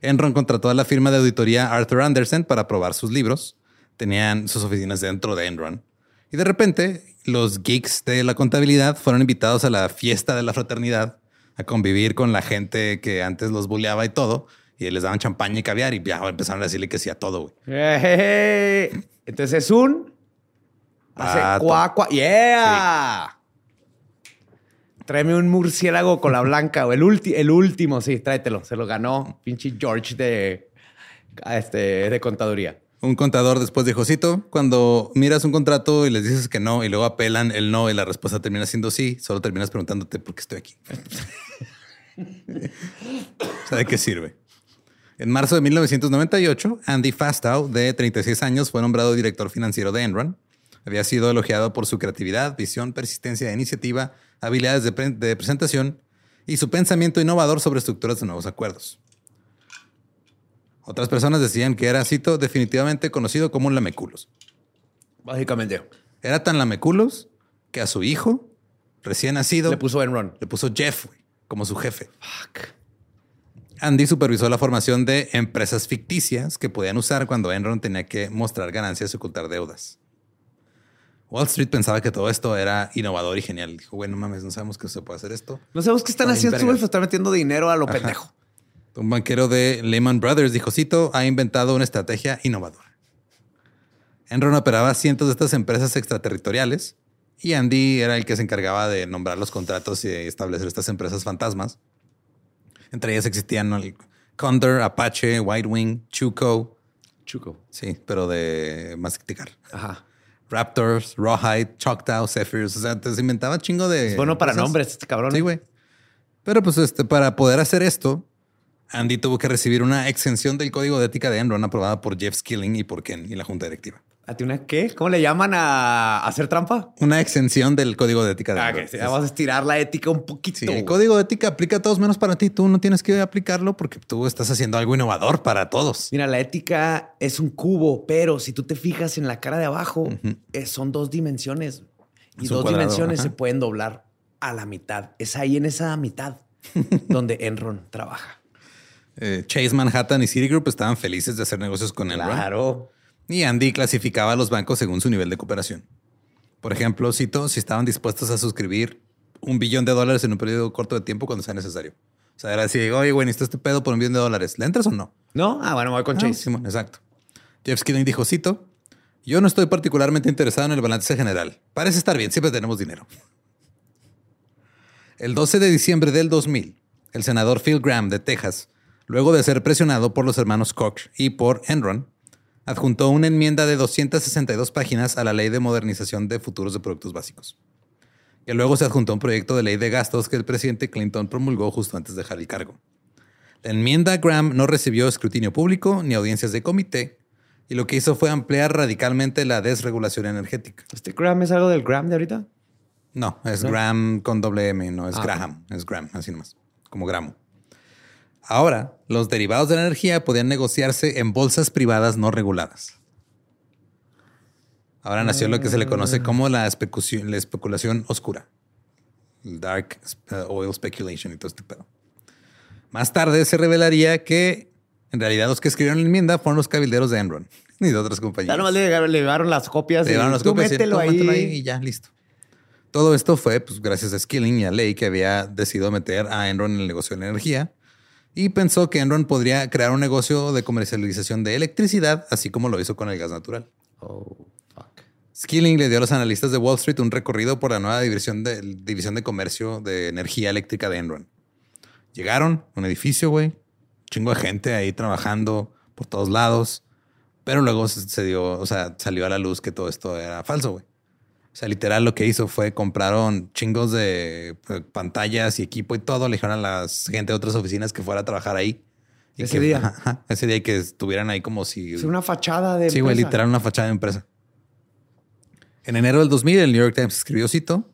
Enron contrató a la firma de auditoría Arthur Anderson para probar sus libros. Tenían sus oficinas dentro de Enron. Y de repente, los geeks de la contabilidad fueron invitados a la fiesta de la fraternidad a convivir con la gente que antes los bulleaba y todo. Y les daban champaña y caviar y ya empezaron a decirle que sí a todo, güey. Entonces es un. Hace cuá, cuá. ¡Yeah! Tráeme un murciélago con la blanca, o el, ulti- el último, sí, tráetelo. Se lo ganó pinche George de, este, de contaduría. Un contador después dijo, Cito, cuando miras un contrato y les dices que no y luego apelan el no y la respuesta termina siendo sí, solo terminas preguntándote por qué estoy aquí. o sea, ¿de qué sirve? En marzo de 1998, Andy Fastow, de 36 años, fue nombrado director financiero de Enron. Había sido elogiado por su creatividad, visión, persistencia de iniciativa, habilidades de, de presentación y su pensamiento innovador sobre estructuras de nuevos acuerdos. Otras personas decían que era, cito, definitivamente conocido como un lameculos. Básicamente. Era tan lameculos que a su hijo, recién nacido, Le puso Enron. le puso Jeff güey, como su jefe. Fuck. Andy supervisó la formación de empresas ficticias que podían usar cuando Enron tenía que mostrar ganancias y ocultar deudas. Wall Street pensaba que todo esto era innovador y genial. Dijo, bueno, mames, no sabemos que se puede hacer esto. No sabemos qué están haciendo, güey, están metiendo dinero a lo pendejo. Un banquero de Lehman Brothers dijo, cito, ha inventado una estrategia innovadora. Enron operaba cientos de estas empresas extraterritoriales y Andy era el que se encargaba de nombrar los contratos y de establecer estas empresas fantasmas. Entre ellas existían el Condor, Apache, White Wing, Chuco, Chuco. sí, pero de masticar. Ajá. Raptors, Rawhide, Choctaw, Zephyrs, o sea, te se inventaba chingo de... Es bueno para cosas. nombres, este cabrón. Sí, güey. Pero pues este, para poder hacer esto, Andy tuvo que recibir una exención del código de ética de Enron aprobada por Jeff Skilling y por Ken y la junta directiva. ¿A ti una qué? ¿Cómo le llaman a hacer trampa? Una exención del código de ética de Ah, Enron. que sí, vamos a estirar la ética un poquito. Sí, el código de ética aplica a todos menos para ti. Tú no tienes que aplicarlo porque tú estás haciendo algo innovador para todos. Mira, la ética es un cubo, pero si tú te fijas en la cara de abajo, eh, son dos dimensiones. Y dos cuadrado, dimensiones ajá. se pueden doblar a la mitad. Es ahí en esa mitad donde Enron trabaja. Eh, Chase Manhattan y Citigroup estaban felices de hacer negocios con Enron. Claro. Y Andy clasificaba a los bancos según su nivel de cooperación. Por ejemplo, cito, si estaban dispuestos a suscribir un billón de dólares en un periodo corto de tiempo cuando sea necesario. O sea, era así, oye, güey, necesito este pedo por un billón de dólares. ¿Le entras o no? ¿No? Ah, bueno, voy con Ah, Chase. Simón, exacto. Jeff Skilling dijo, cito, yo no estoy particularmente interesado en el balance general. Parece estar bien, siempre tenemos dinero. El 12 de diciembre del 2000, el senador Phil Graham de Texas, luego de ser presionado por los hermanos Koch y por Enron, adjuntó una enmienda de 262 páginas a la Ley de Modernización de Futuros de Productos Básicos, que luego se adjuntó a un proyecto de ley de gastos que el presidente Clinton promulgó justo antes de dejar el cargo. La enmienda Graham no recibió escrutinio público ni audiencias de comité, y lo que hizo fue ampliar radicalmente la desregulación energética. ¿Este Graham es algo del Graham de ahorita? No, es ¿No? Graham con doble M, no es Ah, Graham, es Graham, así nomás, como gramo. Ahora, los derivados de la energía podían negociarse en bolsas privadas no reguladas. Ahora nació lo que se le conoce como la especulación, la especulación oscura. El dark uh, oil speculation y todo este pedo. Más tarde se revelaría que en realidad los que escribieron la enmienda fueron los cabilderos de Enron y de otras compañías. Ya nomás le, le llevaron las copias. Le llevaron las copias y mételo ahí. y ya, listo. Todo esto fue pues, gracias a Skilling y a Ley que había decidido meter a Enron en el negocio de la energía y pensó que Enron podría crear un negocio de comercialización de electricidad, así como lo hizo con el gas natural. Oh, fuck. Skilling le dio a los analistas de Wall Street un recorrido por la nueva división de, división de comercio de energía eléctrica de Enron. Llegaron, un edificio, güey, chingo de gente ahí trabajando por todos lados, pero luego se se dio, o sea, salió a la luz que todo esto era falso, güey. O sea, literal lo que hizo fue compraron chingos de eh, pantallas y equipo y todo, le dijeron a la gente de otras oficinas que fuera a trabajar ahí. Y Ese que- día. ajá, ajá, ese día que estuvieran ahí como si... Es una fachada de. Sí, güey, literal una fachada de empresa. En enero del 2000, el New York Times escribió, cito,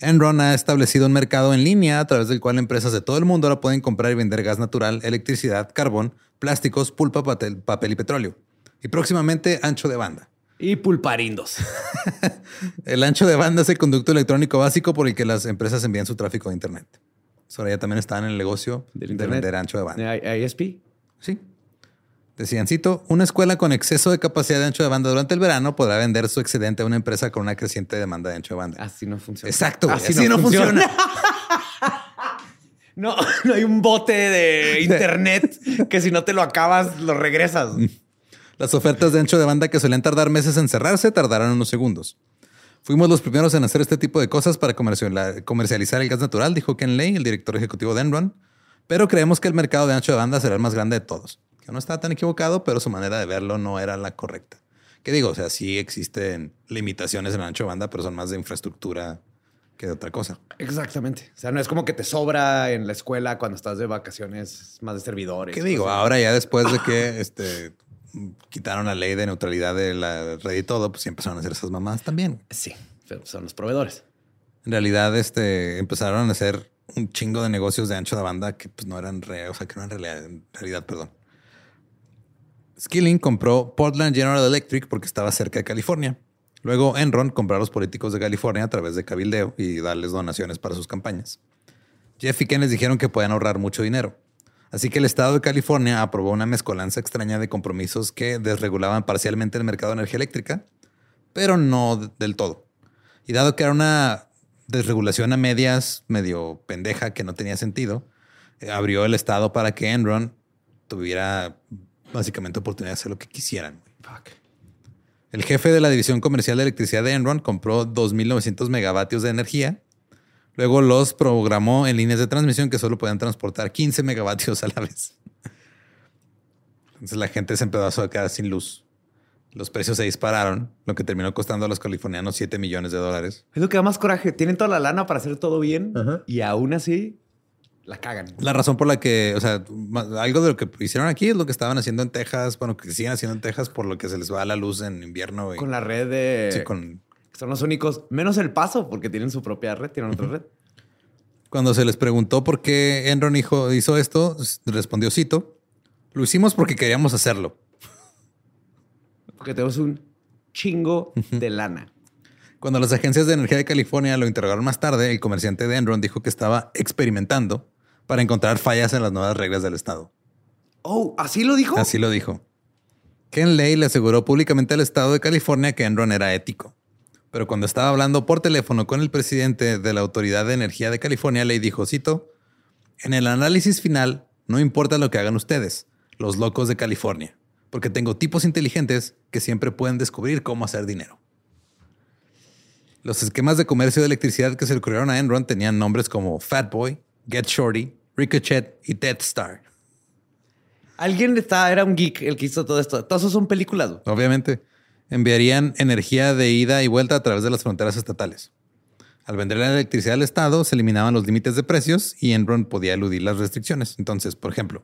Enron ha establecido un mercado en línea a través del cual empresas de todo el mundo ahora pueden comprar y vender gas natural, electricidad, carbón, plásticos, pulpa, papel, papel y petróleo. Y próximamente ancho de banda. Y pulparindos. El ancho de banda es el conducto electrónico básico por el que las empresas envían su tráfico de Internet. Ahora ya también están en el negocio Del de vender ancho de banda. ¿I- ISP? Sí. Decían, cito, una escuela con exceso de capacidad de ancho de banda durante el verano podrá vender su excedente a una empresa con una creciente demanda de ancho de banda. Así no funciona. Exacto, güey, Así, así no funciona. no, no hay un bote de internet que si no te lo acabas, lo regresas. Las ofertas de ancho de banda que solían tardar meses en cerrarse tardarán unos segundos. Fuimos los primeros en hacer este tipo de cosas para comercializar el gas natural, dijo Ken Lay, el director ejecutivo de Enron. Pero creemos que el mercado de ancho de banda será el más grande de todos. Que no estaba tan equivocado, pero su manera de verlo no era la correcta. ¿Qué digo? O sea, sí existen limitaciones en el ancho de banda, pero son más de infraestructura que de otra cosa. Exactamente. O sea, no es como que te sobra en la escuela cuando estás de vacaciones, más de servidores. ¿Qué digo? Ahora ya después de que este, quitaron la ley de neutralidad de la red y todo, pues sí empezaron a hacer esas mamadas también. Sí, son los proveedores. En realidad, este, empezaron a hacer un chingo de negocios de ancho de banda que pues no eran reales, o sea, que no eran realidad, en realidad, perdón. Skilling compró Portland General Electric porque estaba cerca de California. Luego Enron compró a los políticos de California a través de cabildeo y darles donaciones para sus campañas. Jeff y Ken les dijeron que podían ahorrar mucho dinero. Así que el estado de California aprobó una mezcolanza extraña de compromisos que desregulaban parcialmente el mercado de energía eléctrica, pero no del todo. Y dado que era una desregulación a medias, medio pendeja, que no tenía sentido, eh, abrió el estado para que Enron tuviera básicamente oportunidad de hacer lo que quisieran. El jefe de la división comercial de electricidad de Enron compró 2.900 megavatios de energía. Luego los programó en líneas de transmisión que solo podían transportar 15 megavatios a la vez. Entonces la gente se empezó a quedar sin luz. Los precios se dispararon, lo que terminó costando a los californianos 7 millones de dólares. Es lo que da más coraje. Tienen toda la lana para hacer todo bien y aún así la cagan. La razón por la que, o sea, algo de lo que hicieron aquí es lo que estaban haciendo en Texas, bueno, que siguen haciendo en Texas por lo que se les va la luz en invierno. y- Con la red de... sí, con- Son los únicos, menos el paso, porque tienen su propia red, tienen otra red. Cuando se les preguntó por qué Enron hijo- hizo esto, respondió Cito, lo hicimos porque queríamos hacerlo. Porque tenemos un chingo de lana. Cuando las agencias de energía de California lo interrogaron más tarde, el comerciante de Enron dijo que estaba experimentando para encontrar fallas en las nuevas reglas del estado. Oh, ¿así lo dijo? Así lo dijo. Ken Lay le aseguró públicamente al estado de California que Enron era ético. Pero cuando estaba hablando por teléfono con el presidente de la Autoridad de Energía de California, Lay dijo, cito, en el análisis final, no importa lo que hagan ustedes, los locos de California, porque tengo tipos inteligentes que siempre pueden descubrir cómo hacer dinero. Los esquemas de comercio de electricidad que se le ocurrieron a Enron tenían nombres como Fatboy, Get Shorty, Ricochet y Death Star. Alguien está, era un geek el que hizo todo esto. Todos son películas. Obviamente, enviarían energía de ida y vuelta a través de las fronteras estatales. Al vender la electricidad al Estado, se eliminaban los límites de precios y Enron podía eludir las restricciones. Entonces, por ejemplo,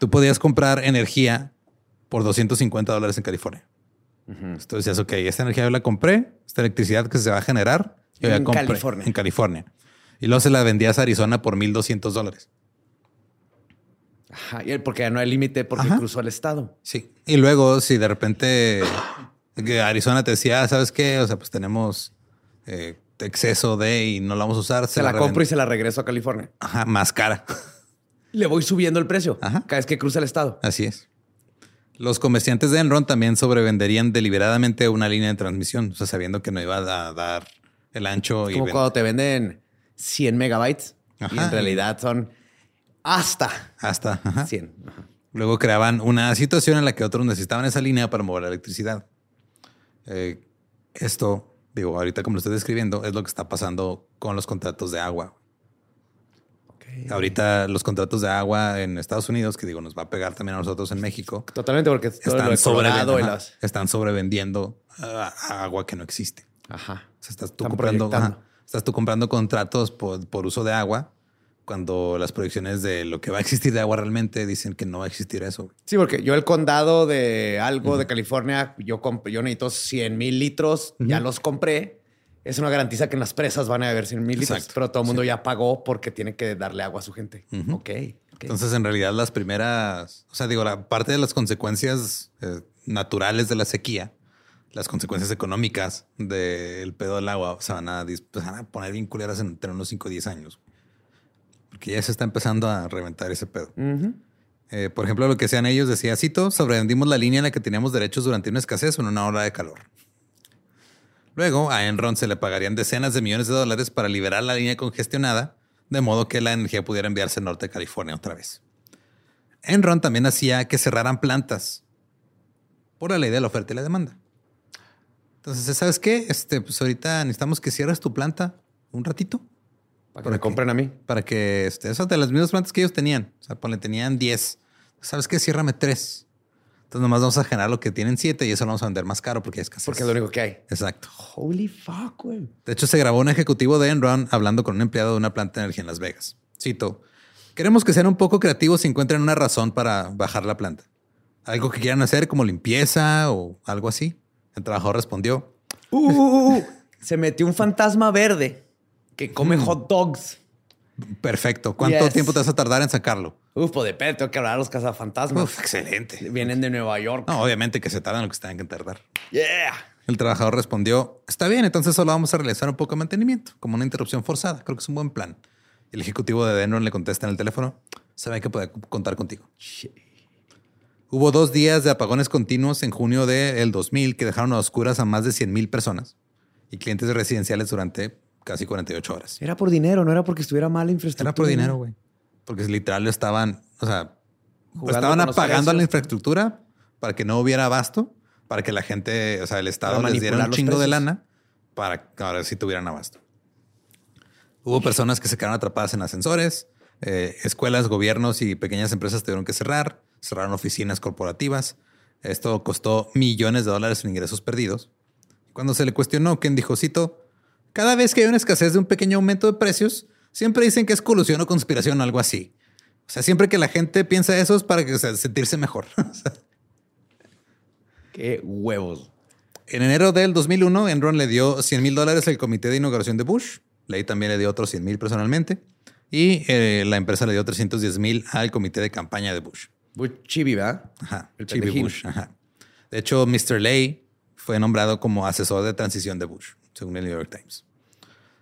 tú podías comprar energía por 250 dólares en California. Entonces decías, ok, esta energía yo la compré, esta electricidad que se va a generar, yo En la compré California. en California. Y luego se la vendías a Arizona por 1.200 dólares. Ajá, y porque ya no hay límite porque Ajá. cruzó el estado. Sí. Y luego, si de repente Arizona te decía, "Ah, ¿sabes qué? O sea, pues tenemos eh, exceso de y no la vamos a usar. Se la compro y se la regreso a California. Ajá, más cara. Le voy subiendo el precio Ajá. cada vez que cruza el estado. Así es. Los comerciantes de Enron también sobrevenderían deliberadamente una línea de transmisión, o sea, sabiendo que no iba a dar el ancho y Como ven- cuando te venden 100 megabytes y Ajá. en realidad son hasta hasta. ajá. 100. Ajá. Luego creaban una situación en la que otros necesitaban esa línea para mover la electricidad. Eh, esto, digo, ahorita como lo estoy describiendo, es lo que está pasando con los contratos de agua. Ahorita los contratos de agua en Estados Unidos, que digo, nos va a pegar también a nosotros en México, Totalmente porque están, de Colorado sobreven- y ajá, las... están sobrevendiendo ah, agua que no existe. Ajá. O sea, estás tú Están comprando, ajá, estás tú comprando contratos por, por uso de agua cuando las proyecciones de lo que va a existir de agua realmente dicen que no va a existir eso. Sí, porque yo el condado de algo de California, yo, yo necesito 100 mil litros, ya los compré. Eso no garantiza que en las presas van a haber 100 mil litros, pero todo el mundo ya pagó porque tiene que darle agua a su gente. Ujú. Ok. ok. Entonces, en realidad, las primeras, o sea, digo, la parte de las consecuencias eh, naturales de la sequía, las consecuencias económicas del pedo del agua se van a, se van a poner bien culeras en- entre unos 5 o 10 años. Porque ya se está empezando a reventar ese pedo. Eh, por ejemplo, lo que sean ellos decía, cito, sobrevendimos la línea en la que teníamos derechos durante una escasez o en una hora de calor. Luego, a Enron se le pagarían decenas de millones de dólares para liberar la línea congestionada, de modo que la energía pudiera enviarse al norte de California otra vez. Enron también hacía que cerraran plantas por la ley de la oferta y la demanda. Entonces, ¿sabes qué? Este, pues ahorita necesitamos que cierres tu planta un ratito. Para que me compren a mí. Para que este, esas de las mismas plantas que ellos tenían. O sea, ponle, tenían 10. ¿Sabes qué? Ciérrame 3. Entonces nomás vamos a generar lo que tienen 7 y eso lo vamos a vender más caro porque es casi. Porque es lo único que hay. Exacto. Holy fuck, güey. De hecho, se grabó un ejecutivo de Enron hablando con un empleado de una planta de energía en Las Vegas. Cito, queremos que sean un poco creativos y encuentren una razón para bajar la planta. Algo que quieran hacer como limpieza o algo así. El trabajador respondió. Uh, uh, uh, se metió un fantasma verde que come hot dogs. Perfecto. ¿Cuánto Yes. tiempo te vas a tardar en sacarlo? Uf, pues depende, tengo que hablar a los cazafantasmas. Uf, excelente. Vienen de Nueva York. No, obviamente que se tardan lo que se tengan que tardar. Yeah. El trabajador respondió, está bien, entonces solo vamos a realizar un poco de mantenimiento, como una interrupción forzada. Creo que es un buen plan. El ejecutivo de Enron le contesta en el teléfono, sabe que puede contar contigo. Hubo dos días de apagones continuos en junio del 2000 que dejaron a oscuras a más de 100 mil personas y clientes residenciales durante casi 48 horas. Era por dinero, no era porque estuviera mala infraestructura. Era por dinero, güey. Porque literal estaban, o sea, Jugando estaban apagando la infraestructura para que no hubiera abasto, para que la gente, o sea, el Estado les diera un chingo de lana para que ahora sí tuvieran abasto. Hubo personas que se quedaron atrapadas en ascensores, eh, escuelas, gobiernos y pequeñas empresas tuvieron que cerrar, cerraron oficinas corporativas. Esto costó millones de dólares en ingresos perdidos. Cuando se le cuestionó, Ken dijo, cito, cada vez que hay una escasez de un pequeño aumento de precios, siempre dicen que es colusión o conspiración o algo así. O sea, siempre que la gente piensa eso es para que, o sea, sentirse mejor. Qué huevos. en enero del 2001, Enron le dio 100 mil dólares al comité de inauguración de Bush. Ley también le dio otros 100 mil personalmente. Y eh, la empresa le dio 310 mil al comité de campaña de Bush. Muy chibi, ¿verdad? Ajá. El Chibi. Bush. Ajá. De hecho, Mr. Lay fue nombrado como asesor de transición de Bush, según el New York Times.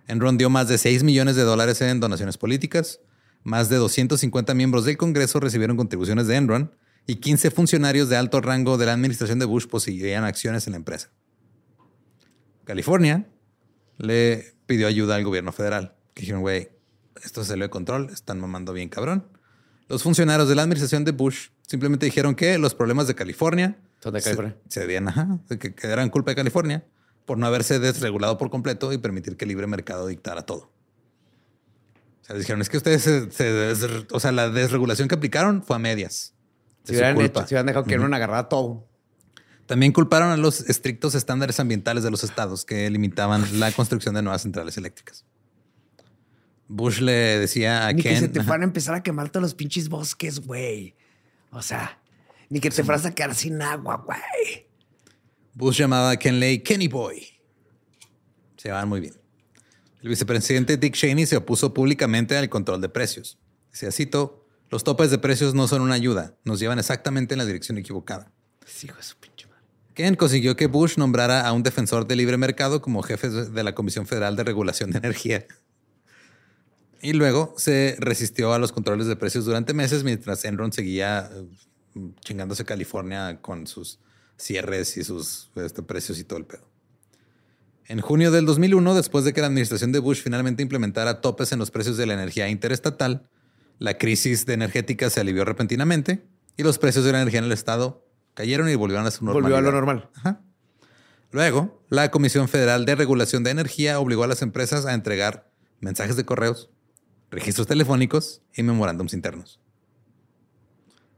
Enron dio más de 6 millones de dólares en donaciones políticas. Más de 250 miembros del Congreso recibieron contribuciones de Enron y 15 funcionarios de alto rango de la administración de Bush poseían acciones en la empresa. California le pidió ayuda al gobierno federal. Que dijeron, güey, esto se salió de control, están mamando bien cabrón. Los funcionarios de la administración de Bush simplemente dijeron que los problemas de California Son de se- California. Se, debían, ajá, que, que eran culpa de California por no haberse desregulado por completo y permitir que el libre mercado dictara todo. O sea, dijeron, es que ustedes, se, se des- o sea, la desregulación que aplicaron fue a medias. Si hubieran, hecho- si hubieran dejado que Enron agarrara todo. También culparon a los estrictos estándares ambientales de los estados que limitaban la construcción de nuevas centrales eléctricas. Bush le decía a Ni que Ken, se te fueran a empezar a quemar todos los pinches bosques, güey. O sea, ni que te fueras a quedar sin agua, güey. Bush llamaba a Ken Lay Kenny Boy. Se llevaban muy bien. El vicepresidente Dick Cheney se opuso públicamente al control de precios. Decía, cito, los topes de precios no son una ayuda, nos llevan exactamente en la dirección equivocada. Hijo de su pinche madre. Ken consiguió que Bush nombrara a un defensor del libre mercado como jefe de la Comisión Federal de Regulación de Energía. Y luego se resistió a los controles de precios durante meses mientras Enron seguía eh, chingándose California con sus cierres y sus este, precios y todo el pedo. En junio del 2001, después de que la administración de Bush finalmente implementara topes en los precios de la energía interestatal, la crisis de energética se alivió repentinamente y los precios de la energía en el estado cayeron y volvieron a su normalidad. Volvió a lo normal. Ajá. Luego, la Comisión Federal de Regulación de Energía obligó a las empresas a entregar mensajes de correos, registros telefónicos y memorándums internos.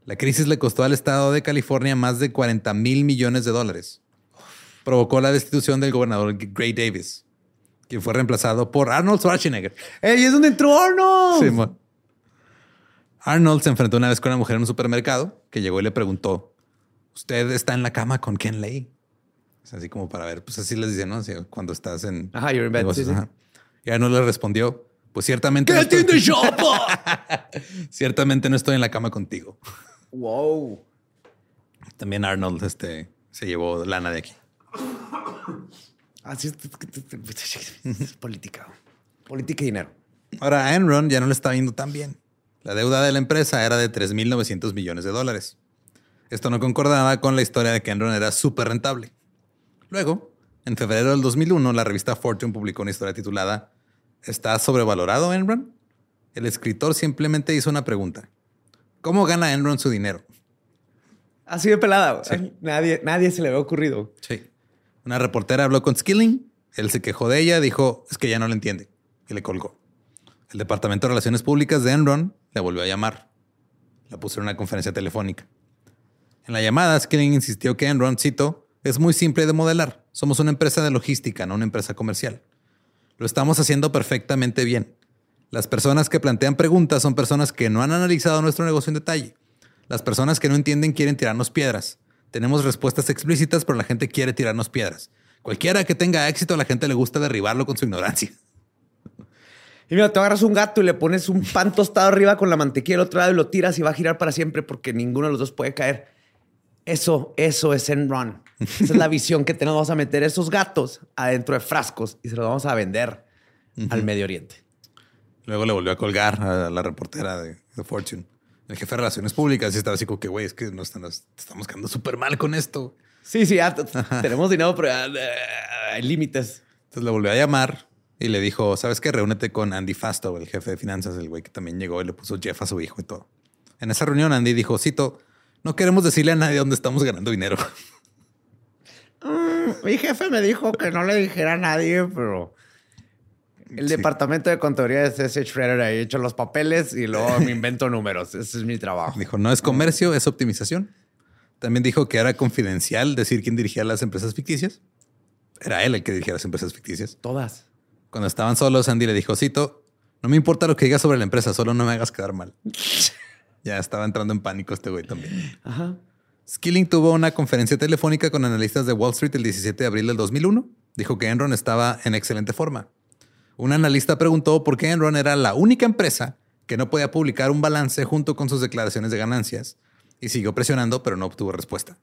La crisis le costó al estado de California más de 40 mil millones de dólares. Provocó la destitución del gobernador Gray Davis, quien fue reemplazado por Arnold Schwarzenegger. ¡Ey, es donde entró Arnold! Simón. Arnold se enfrentó una vez con una mujer en un supermercado que llegó y le preguntó: ¿Usted está en la cama con Ken Lay? Es así como para ver, pues así les dicen, ¿no? Así, cuando estás en. Ajá, you're in bed, negocios, sí, sí. ajá. Y Arnold le respondió: Pues ciertamente. no ¿Qué estoy- ciertamente no estoy en la cama contigo. Wow. También Arnold este, se llevó lana de aquí. Así es, es política. Política y dinero. Ahora a Enron ya no le está yendo tan bien. La deuda de la empresa era de 3.900 millones de dólares. Esto no concordaba con la historia de que Enron era súper rentable. Luego, en febrero del 2001, la revista Fortune publicó una historia titulada ¿Está sobrevalorado Enron? El escritor simplemente hizo una pregunta. ¿Cómo gana Enron su dinero? Así de pelada. Nadie, nadie se le había ocurrido. Sí. Una reportera habló con Skilling. Él se quejó de ella, dijo, es que ya no lo entiende. Y le colgó. El Departamento de Relaciones Públicas de Enron le volvió a llamar. La puso en una conferencia telefónica. En la llamada, Skilling insistió que Enron, cito, es muy simple de modelar. Somos una empresa de logística, no una empresa comercial. Lo estamos haciendo perfectamente bien. Las personas que plantean preguntas son personas que no han analizado nuestro negocio en detalle. Las personas que no entienden quieren tirarnos piedras. Tenemos respuestas explícitas, pero la gente quiere tirarnos piedras. Cualquiera que tenga éxito, a la gente le gusta derribarlo con su ignorancia. Y mira, te agarras un gato y le pones un pan tostado arriba con la mantequilla al otro lado y lo tiras y va a girar para siempre porque ninguno de los dos puede caer. Eso, eso es Enron. Esa es la visión que tenemos. Vamos a meter esos gatos adentro de frascos y se los vamos a vender al Medio Oriente. Luego le volvió a colgar a la reportera de, Fortune, el jefe de relaciones públicas, y estaba así como que, güey, es que nos, estamos quedando súper mal con esto. Sí, sí, tenemos dinero, pero hay límites. Entonces le volvió a llamar y le dijo, ¿sabes qué? Reúnete con Andy Fasto, el jefe de finanzas, el güey que también llegó y le puso Jeff a su hijo y todo. En esa reunión Andy dijo, cito, no queremos decirle a nadie dónde estamos ganando dinero. Mm, mi jefe me dijo que no le dijera a nadie, pero el departamento de contaduría de C.S. Shredder ahí hecho los papeles y luego me invento números. Ese es mi trabajo. Dijo, no es comercio, es optimización. También dijo que era confidencial decir quién dirigía las empresas ficticias. Era él el que dirigía las empresas ficticias. Todas. Cuando estaban solos, Andy le dijo, Cito, no me importa lo que digas sobre la empresa, solo no me hagas quedar mal. ya estaba entrando en pánico este güey también. Ajá. Skilling tuvo una conferencia telefónica con analistas de Wall Street el 17 de abril del 2001. Dijo que Enron estaba en excelente forma. Un analista preguntó por qué Enron era la única empresa que no podía publicar un balance junto con sus declaraciones de ganancias y siguió presionando, pero no obtuvo respuesta.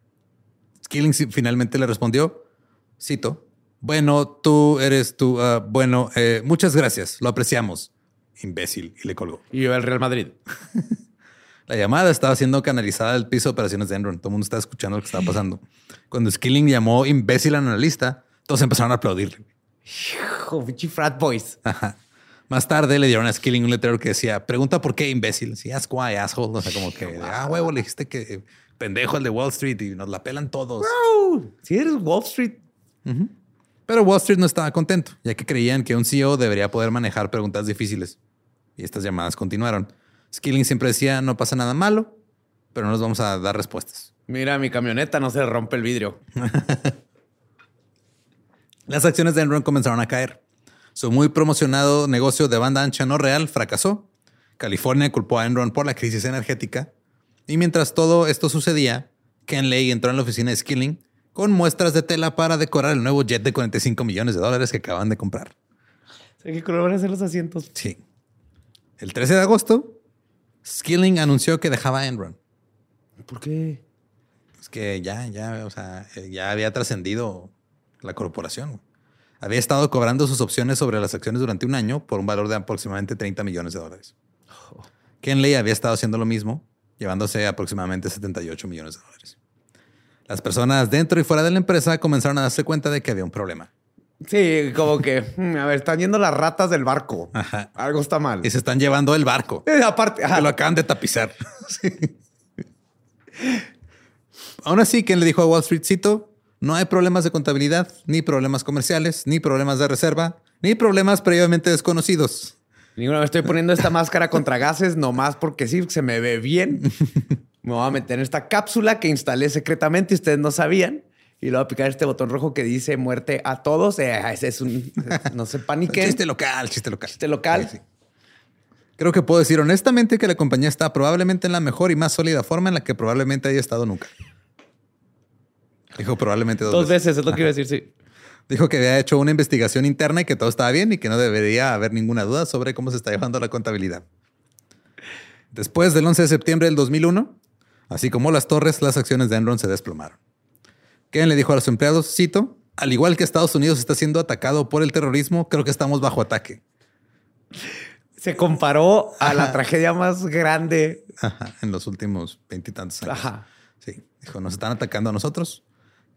Skilling finalmente le respondió, cito, bueno, tú eres tú, ah, bueno, eh, muchas gracias, lo apreciamos. Imbécil, y le colgó. Y yo el Real Madrid. La llamada estaba siendo canalizada del piso de operaciones de Enron. Todo el mundo estaba escuchando lo que estaba pasando. Cuando Skilling llamó imbécil al analista, todos empezaron a aplaudirle. Hijo, frat boys. Más tarde le dieron a Skilling un letrero que decía, pregunta por qué imbécil. Sí, ask why, asshole. O sea, como que, ah, huevo, le dijiste que pendejo el de Wall Street y nos la pelan todos. Si eres Wall Street. Pero Wall Street no estaba contento, ya que creían que un CEO debería poder manejar preguntas difíciles. Y estas llamadas continuaron. Skilling siempre decía, no pasa nada malo, pero no nos vamos a dar respuestas. Mira, mi camioneta no se rompe el vidrio. Las acciones de Enron comenzaron a caer. Su muy promocionado negocio de banda ancha no real fracasó. California culpó a Enron por la crisis energética. Y mientras todo esto sucedía, Ken Lay entró en la oficina de Skilling con muestras de tela para decorar el nuevo jet de 45 millones de dólares que acaban de comprar. ¿Qué color van a los asientos? Sí. El 13 de agosto, Skilling anunció que dejaba Enron. ¿Por qué? Es que ya, ya, o sea, ya había trascendido la corporación. Había estado cobrando sus opciones sobre las acciones durante un año por un valor de aproximadamente 30 millones de dólares. Kenley había estado haciendo lo mismo, llevándose aproximadamente 78 millones de dólares. Las personas dentro y fuera de la empresa comenzaron a darse cuenta de que había un problema. Sí, como que, hmm, a ver, están yendo las ratas del barco. Algo está mal. Y se están llevando el barco. Eh, aparte, que lo acaban de tapizar. Aún así, quien le dijo a Wall Street, cito, no hay problemas de contabilidad, ni problemas comerciales, ni problemas de reserva, ni problemas previamente desconocidos. Ninguna vez estoy poniendo esta máscara contra gases nomás porque sí, se me ve bien. Me voy a meter en esta cápsula que instalé secretamente y ustedes no sabían. Y luego picar este botón rojo que dice muerte a todos. Eh, ese es un... No se paniquen. chiste local, chiste local. Chiste local. Creo que puedo decir honestamente que la compañía está probablemente en la mejor y más sólida forma en la que probablemente haya estado nunca. Dijo probablemente dos, veces. es lo que iba a decir, sí. Dijo que había hecho una investigación interna y que todo estaba bien y que no debería haber ninguna duda sobre cómo se está llevando la contabilidad. Después del 11 de septiembre del 2001, así como las torres, las acciones de Enron se desplomaron. Ken le dijo a los empleados, cito, al igual que Estados Unidos está siendo atacado por el terrorismo, creo que estamos bajo ataque. Se comparó a la tragedia más grande. Ajá, en los últimos veintitantos años. Ajá. Sí, dijo, nos están atacando a nosotros.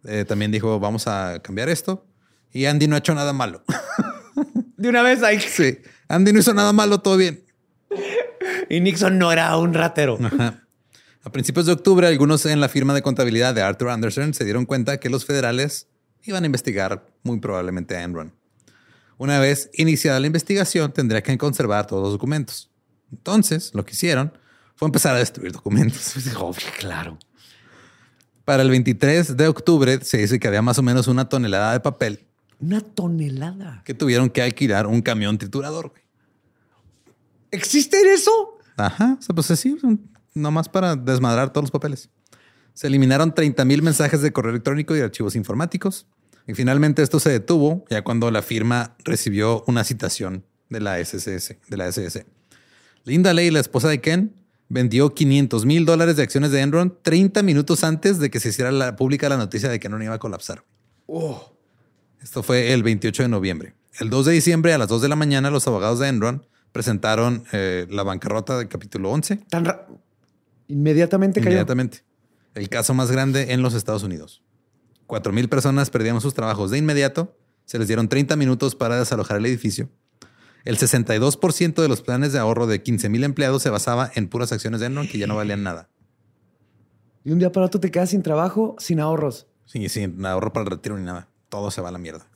Eh, también dijo, vamos a cambiar esto. Y Andy no ha hecho nada malo. De una vez ahí. sí, Andy no hizo nada malo, todo bien. Y Nixon no era un ratero. Ajá. A principios de octubre, algunos en la firma de contabilidad de Arthur Anderson se dieron cuenta que los federales iban a investigar muy probablemente a Enron. Una vez iniciada la investigación, tendría que conservar todos los documentos. Entonces, lo que hicieron fue empezar a destruir documentos. Obvio, claro. Para el 23 de octubre se dice que había más o menos una tonelada de papel Una tonelada. que tuvieron que alquilar un camión triturador. güey. ¿Existe eso? Ajá, o sea, pues un- nomás para desmadrar todos los papeles. Se eliminaron 30 mil mensajes de correo electrónico y archivos informáticos. Y finalmente esto se detuvo ya cuando la firma recibió una citación de la SSS, de la SS. Linda Ley, la esposa de Ken, vendió 500 mil dólares de acciones de Enron 30 minutos antes de que se hiciera la, pública la noticia de que Enron iba a colapsar. Esto fue el 28 de noviembre. El 2 de diciembre a las 2 de la mañana los abogados de Enron presentaron eh, la bancarrota del capítulo 11 Tan ra- Inmediatamente cayó. inmediatamente. El caso más grande en los Estados Unidos. 4 mil personas perdieron sus trabajos de inmediato. Se les dieron 30 minutos para desalojar el edificio. El 62% de los planes de ahorro de 15 mil empleados se basaba en puras acciones de Enron que ya no valían nada. Y un día para otro te quedas sin trabajo, sin ahorros. Sí, sin ahorro para el retiro ni nada. Todo se va a la mierda.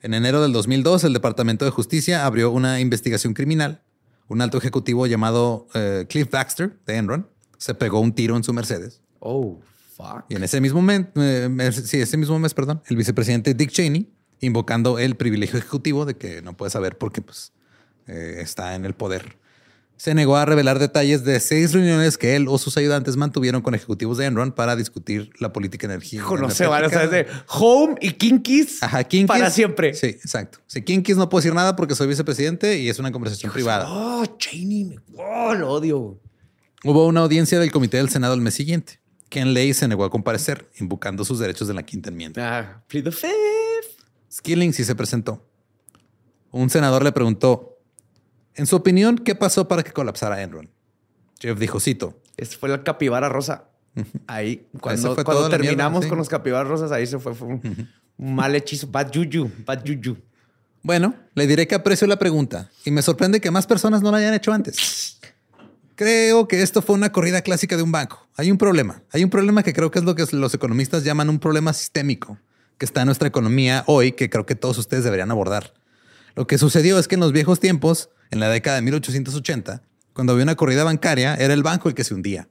En enero del 2002, el Departamento de Justicia abrió una investigación criminal. Un alto ejecutivo llamado eh, Cliff Baxter de Enron se pegó un tiro en su Mercedes. Oh, fuck. Y en ese mismo mes, eh, sí, ese mismo mes, perdón, el vicepresidente Dick Cheney, invocando el privilegio ejecutivo de que no puede saber porque pues, eh, está en el poder, se negó a revelar detalles de seis reuniones que él o sus ayudantes mantuvieron con ejecutivos de Enron para discutir la política energía. Es energética. de Home y Kinkis Ajá, Kinkis. para siempre. Sí, exacto. Si Kinkis no puedo decir nada porque soy vicepresidente y es una conversación privada. Oh, Cheney. me- Oh, lo odio. Hubo una audiencia del comité del Senado el mes siguiente. Ken Lay se negó a comparecer, invocando sus derechos de la quinta enmienda. Ah, plead the fifth. Skilling sí se presentó. Un senador le preguntó, en su opinión, ¿qué pasó para que colapsara Enron? Jeff dijo, cito, Ese fue la capibara rosa. Ahí, cuando, fue cuando toda la terminamos mierda, sí. con los capibaras rosas, ahí se fue, fue un, un mal hechizo. Bad juju, bad juju. bueno, le diré que aprecio la pregunta y me sorprende que más personas no lo hayan hecho antes. Creo que esto fue una corrida clásica de un banco. Hay un problema. Hay un problema que creo que es lo que los economistas llaman un problema sistémico que está en nuestra economía hoy que creo que todos ustedes deberían abordar. Lo que sucedió es que en los viejos tiempos, en la década de 1880, cuando había una corrida bancaria, era el banco el que se hundía.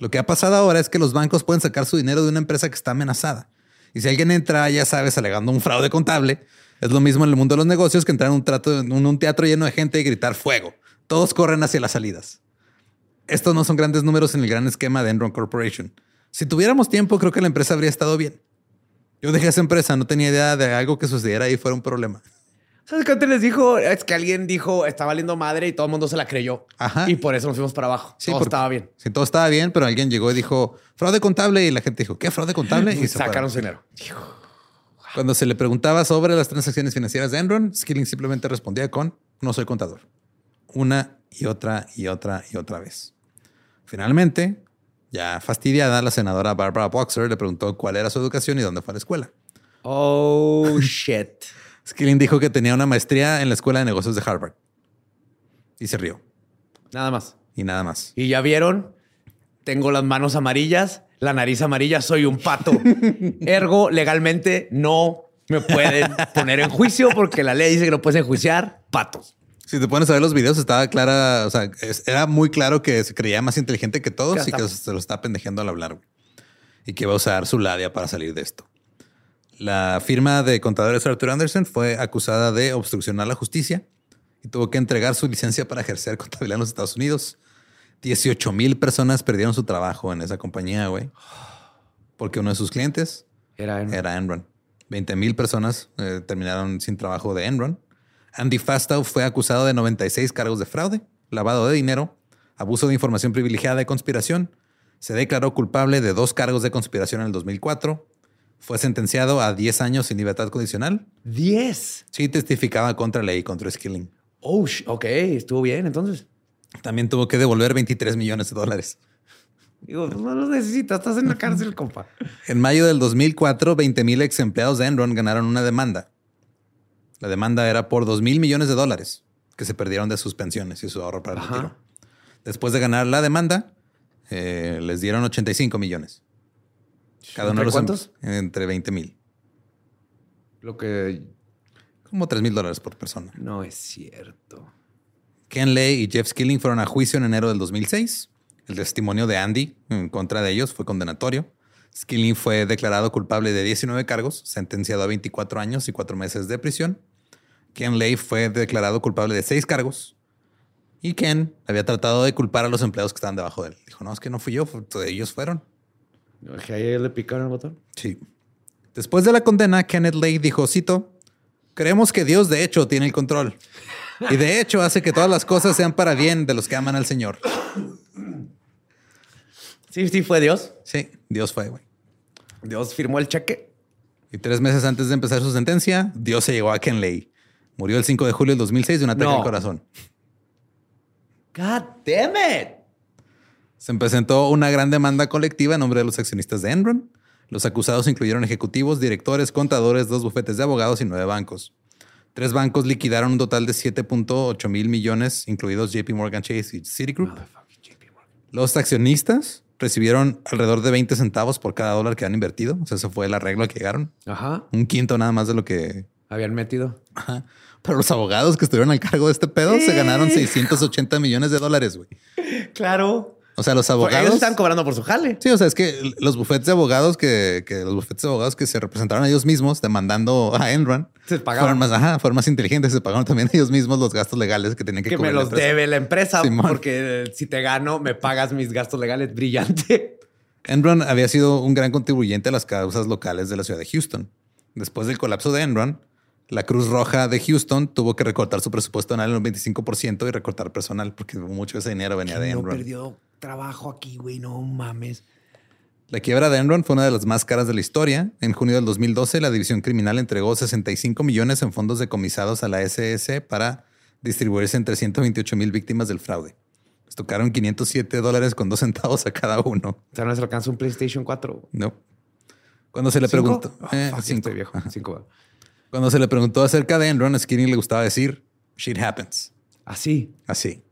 Lo que ha pasado ahora es que los bancos pueden sacar su dinero de una empresa que está amenazada. Y si alguien entra, ya sabes, alegando un fraude contable, es lo mismo en el mundo de los negocios que entrar en un, en un teatro lleno de gente y gritar fuego. Todos corren hacia las salidas. Estos no son grandes números en el gran esquema de Enron Corporation. Si tuviéramos tiempo, creo que la empresa habría estado bien. Yo dejé esa empresa, no tenía idea de algo que sucediera y fuera un problema. ¿Sabes qué antes les dijo? Es que alguien dijo, está valiendo madre y todo el mundo se la creyó. Ajá. Y por eso nos fuimos para abajo. Sí, todo estaba bien. Sí, todo estaba bien, pero alguien llegó y dijo fraude contable y la gente dijo, ¿qué fraude contable? Y se sacaron su dinero. Cuando se le preguntaba sobre las transacciones financieras de Enron, Skilling simplemente respondía con no soy contador. Una y otra y otra y otra vez. Finalmente, ya fastidiada, la senadora Barbara Boxer le preguntó cuál era su educación y dónde fue a la escuela. Oh, shit. Skilling dijo que tenía una maestría en la Escuela de Negocios de Harvard. Y se rió. Nada más. Y nada más. Y ya vieron, tengo las manos amarillas, la nariz amarilla, soy un pato. Ergo, legalmente no me pueden poner en juicio porque la ley dice que no puedes enjuiciar patos. Si te pones a ver los videos, estaba clara, o sea, es- era muy claro que se creía más inteligente que todos y que se lo está pendejeando al hablar. güey. Y que iba a usar su labia para salir de esto. La firma de contadores Arthur Anderson fue acusada de obstrucción a la justicia y tuvo que entregar su licencia para ejercer contabilidad en los Estados Unidos. 18 mil personas perdieron su trabajo en esa compañía, güey. Porque uno de sus clientes Era, era Enron. 20 mil personas eh, terminaron sin trabajo de Enron. Andy Fastow fue acusado de 96 cargos de fraude, lavado de dinero, abuso de información privilegiada y conspiración. Se declaró culpable de dos cargos de conspiración en el 2004. Fue sentenciado a 10 años sin libertad condicional. 10. Sí testificaba contra ley contra Skilling. Oh, ok, estuvo bien entonces. También tuvo que devolver 23 millones de dólares. Digo, no los necesitas, estás en la cárcel, compa. En mayo del 2004, 20 mil ex empleados de Enron ganaron una demanda. La demanda era por 2 mil millones de dólares que se perdieron de sus pensiones y su ahorro para el Ajá. retiro. Después de ganar la demanda, eh, les dieron 85 millones. Cada uno de ¿Entre los em- cuántos? Entre 20 mil. Lo que Como 3 mil dólares por persona. no es cierto. Ken Lay y Jeff Skilling fueron a juicio en enero del 2006. El testimonio de Andy en contra de ellos fue condenatorio. Skilling fue declarado culpable de 19 cargos, sentenciado a 24 años y 4 meses de prisión. Ken Lay fue declarado culpable de 6 cargos. Y Ken había tratado de culpar a los empleados que estaban debajo de él. Dijo, no, es que no fui yo, ellos fueron. ¿Que ahí le picaron el botón? Sí. Después de la condena, Kenneth Lay dijo, cito, creemos que Dios de hecho tiene el control. Y de hecho hace que todas las cosas sean para bien de los que aman al Señor. Sí, sí, fue Dios. Sí, Dios fue, güey. Dios firmó el cheque. Y tres meses antes de empezar su sentencia, Dios se llegó a Ken Lay. Murió el 5 de julio del 2006 de un ataque No. al corazón. God damn it. Se presentó una gran demanda colectiva en nombre de los accionistas de Enron. Los acusados incluyeron ejecutivos, directores, contadores, dos bufetes de abogados y nueve bancos. Tres bancos liquidaron un total de 7.8 mil millones, incluidos JP Morgan Chase y Citigroup. Los accionistas recibieron alrededor de 20 centavos por cada dólar que han invertido. O sea, ese fue el arreglo al que llegaron. Ajá. Un quinto nada más de lo que... Habían metido. Ajá. Pero los abogados que estuvieron al cargo de este pedo se ganaron 680 millones de dólares, güey. Claro. O sea, los Porque abogados... ellos están cobrando por su jale. Sí, o sea, es que los bufetes de abogados que, que los bufetes de abogados que se representaron a ellos mismos demandando a Enron Se pagaban. fueron más, ajá, fueron más inteligentes, se pagaron también ellos mismos los gastos legales que tenían que, Que me cubrir la los debe la empresa Simón. porque eh, si te gano, me pagas mis gastos legales. Brillante. Enron había sido un gran contribuyente a las causas locales de la ciudad de Houston. Después del colapso de Enron, la Cruz Roja de Houston tuvo que recortar su presupuesto anual en un 25% y recortar personal porque mucho de ese dinero venía de No Enron. perdió trabajo aquí, güey. No mames. La quiebra de Enron fue una de las más caras de la historia. En junio del 2012, la división criminal entregó 65 millones en fondos decomisados a la SS para distribuirse entre 128 mil víctimas del fraude. Les tocaron 507 dólares con dos centavos a cada uno. O sea, no se alcanza un PlayStation 4. No. Cuando se le ¿Cinco? preguntó, eh, fuck, estoy viejo. Cinco. Cuando se le preguntó acerca de Enron, a Skinny le gustaba decir shit happens. Así. Así.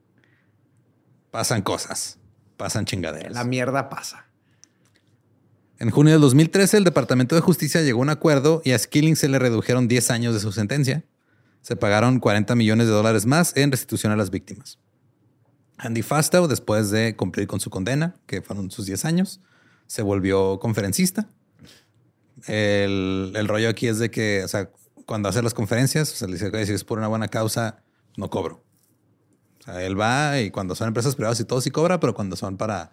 Pasan cosas, pasan chingaderas. La mierda pasa. En junio del 2013, el Departamento de Justicia llegó a un acuerdo y a Skilling se le redujeron 10 años de su sentencia. Se pagaron 40 millones de dólares más en restitución a las víctimas. Andy Fastow, después de cumplir con su condena, que fueron sus 10 años, se volvió conferencista. El, el rollo aquí es de que, o sea, cuando hace las conferencias, o sea, le dice que si es por una buena causa, no cobro. Sea, él va y cuando son empresas privadas y todo sí cobra, pero cuando son para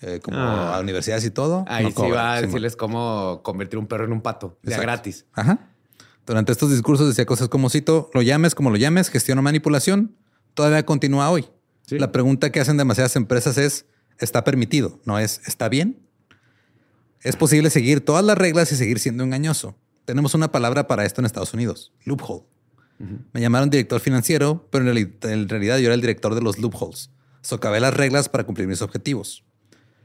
eh, como Ah. a universidades y todo, Ahí no sí cobra. va a decirles cómo convertir un perro en un pato. De a Exacto. gratis. Ajá. Durante estos discursos decía cosas como cito, lo llames como lo llames, gestión o manipulación, todavía continúa hoy. Sí. La pregunta que hacen demasiadas empresas es, ¿está permitido? No es, ¿está bien? Es posible seguir todas las reglas y seguir siendo engañoso. Tenemos una palabra para esto en Estados Unidos, loophole. Me llamaron director financiero, pero en, reali- en realidad yo era el director de los loopholes. Socavé las reglas para cumplir mis objetivos.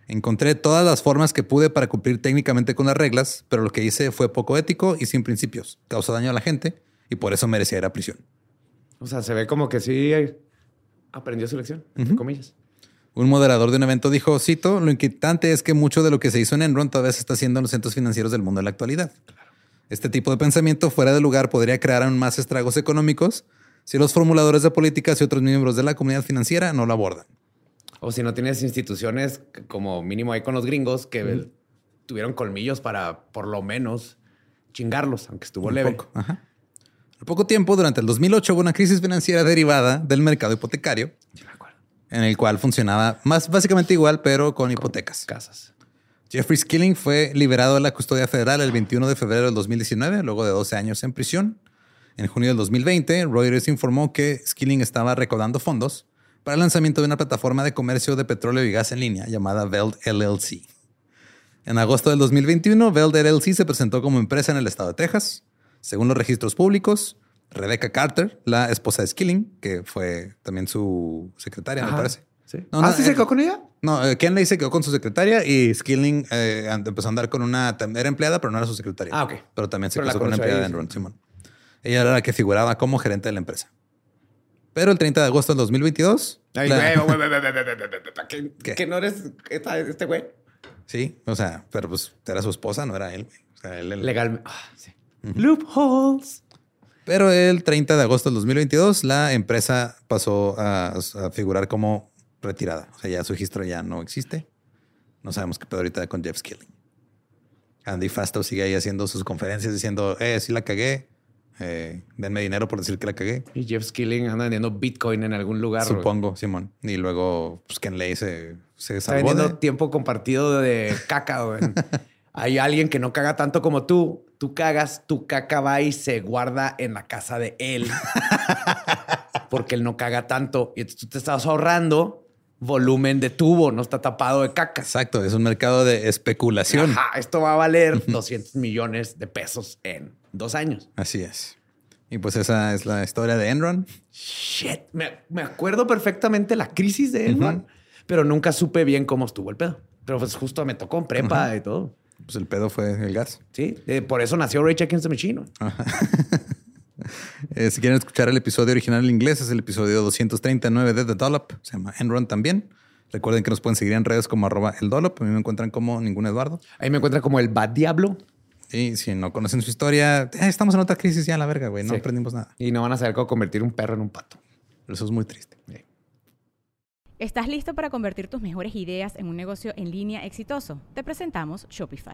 Encontré todas las formas que pude para cumplir técnicamente con las reglas, pero lo que hice fue poco ético y sin principios. Causó daño a la gente y por eso merecía ir a prisión. O sea, se ve como que sí aprendió su lección, entre comillas. Un moderador de un evento dijo, cito, lo inquietante es que mucho de lo que se hizo en Enron todavía se está haciendo en los centros financieros del mundo en la actualidad. Este tipo de pensamiento fuera de lugar podría crear aún más estragos económicos si los formuladores de políticas y otros miembros de la comunidad financiera no lo abordan. O si no tienes instituciones como mínimo ahí con los gringos que tuvieron colmillos para por lo menos chingarlos, aunque estuvo Un leve. poco, ajá. Al poco tiempo, durante el 2008, hubo una crisis financiera derivada del mercado hipotecario, me en el cual funcionaba más básicamente igual, pero con hipotecas. Casas. Jeffrey Skilling fue liberado de la custodia federal el 21 de febrero del 2019, luego de 12 años en prisión. En junio del 2020, Reuters informó que Skilling estaba recaudando fondos para el lanzamiento de una plataforma de comercio de petróleo y gas en línea llamada Veld LLC. En agosto del 2021, Veld LLC se presentó como empresa en el estado de Texas. Según los registros públicos, Rebecca Carter, la esposa de Skilling, que fue también su secretaria, me Ajá. parece. ¿Sí? No, ¿Ah, no, sí se eh, quedó con ella? No, Kenley se quedó con su secretaria y Skilling empezó a andar con una. Era empleada, pero no era su secretaria. Ah, ok. Pero también se pero casó con una empleada de Enron, Simón. Ella era la que figuraba como gerente de la empresa. Pero el 30 de agosto del 2022. ¿Que no eres este güey? Sí, o sea, pero pues era su esposa, no era él, güey. O sea, él, él... Legalmente. Loopholes. Pero el 30 de agosto del 2022, la empresa pasó a figurar como retirada. O sea, ya su registro ya no existe. No sabemos qué pedo ahorita con Jeff Skilling. Andy Fastow sigue ahí haciendo sus conferencias diciendo, eh, sí la cagué. Eh, denme dinero por decir que la cagué. Y Jeff Skilling anda vendiendo Bitcoin en algún lugar. güey. Supongo, Simón. Y luego, pues Ken Lay se, se Está salvó vendiendo de... tiempo compartido de caca, güey. Hay alguien que no caga tanto como tú. Tú cagas, tu caca va y se guarda en la casa de él. porque él no caga tanto. Y entonces tú te estás ahorrando volumen de tubo, no está tapado de caca. Exacto, es un mercado de especulación. Ajá, esto va a valer 200 millones de pesos en dos años. Así es. Y pues esa es la historia de Enron. Shit, me, me acuerdo perfectamente la crisis de Enron, pero nunca supe bien cómo estuvo el pedo. Pero pues justo me tocó en prepa y todo. Pues el pedo fue el gas. Sí, eh, por eso nació Ray Against the Machine. Eh, si quieren escuchar el episodio original en inglés, es el episodio 239 de The Dollop. Se llama Enron también. Recuerden que nos pueden seguir en redes como arroba el Dollop. A mí me encuentran como ningún Eduardo. Ahí me encuentra como el Bad Diablo Y si no conocen su historia, eh, estamos en otra crisis ya, la verga, güey. No Sí. aprendimos nada. y no van a saber cómo convertir un perro en un pato. Eso es muy triste. ¿Estás listo para convertir tus mejores ideas en un negocio en línea exitoso? Te presentamos Shopify.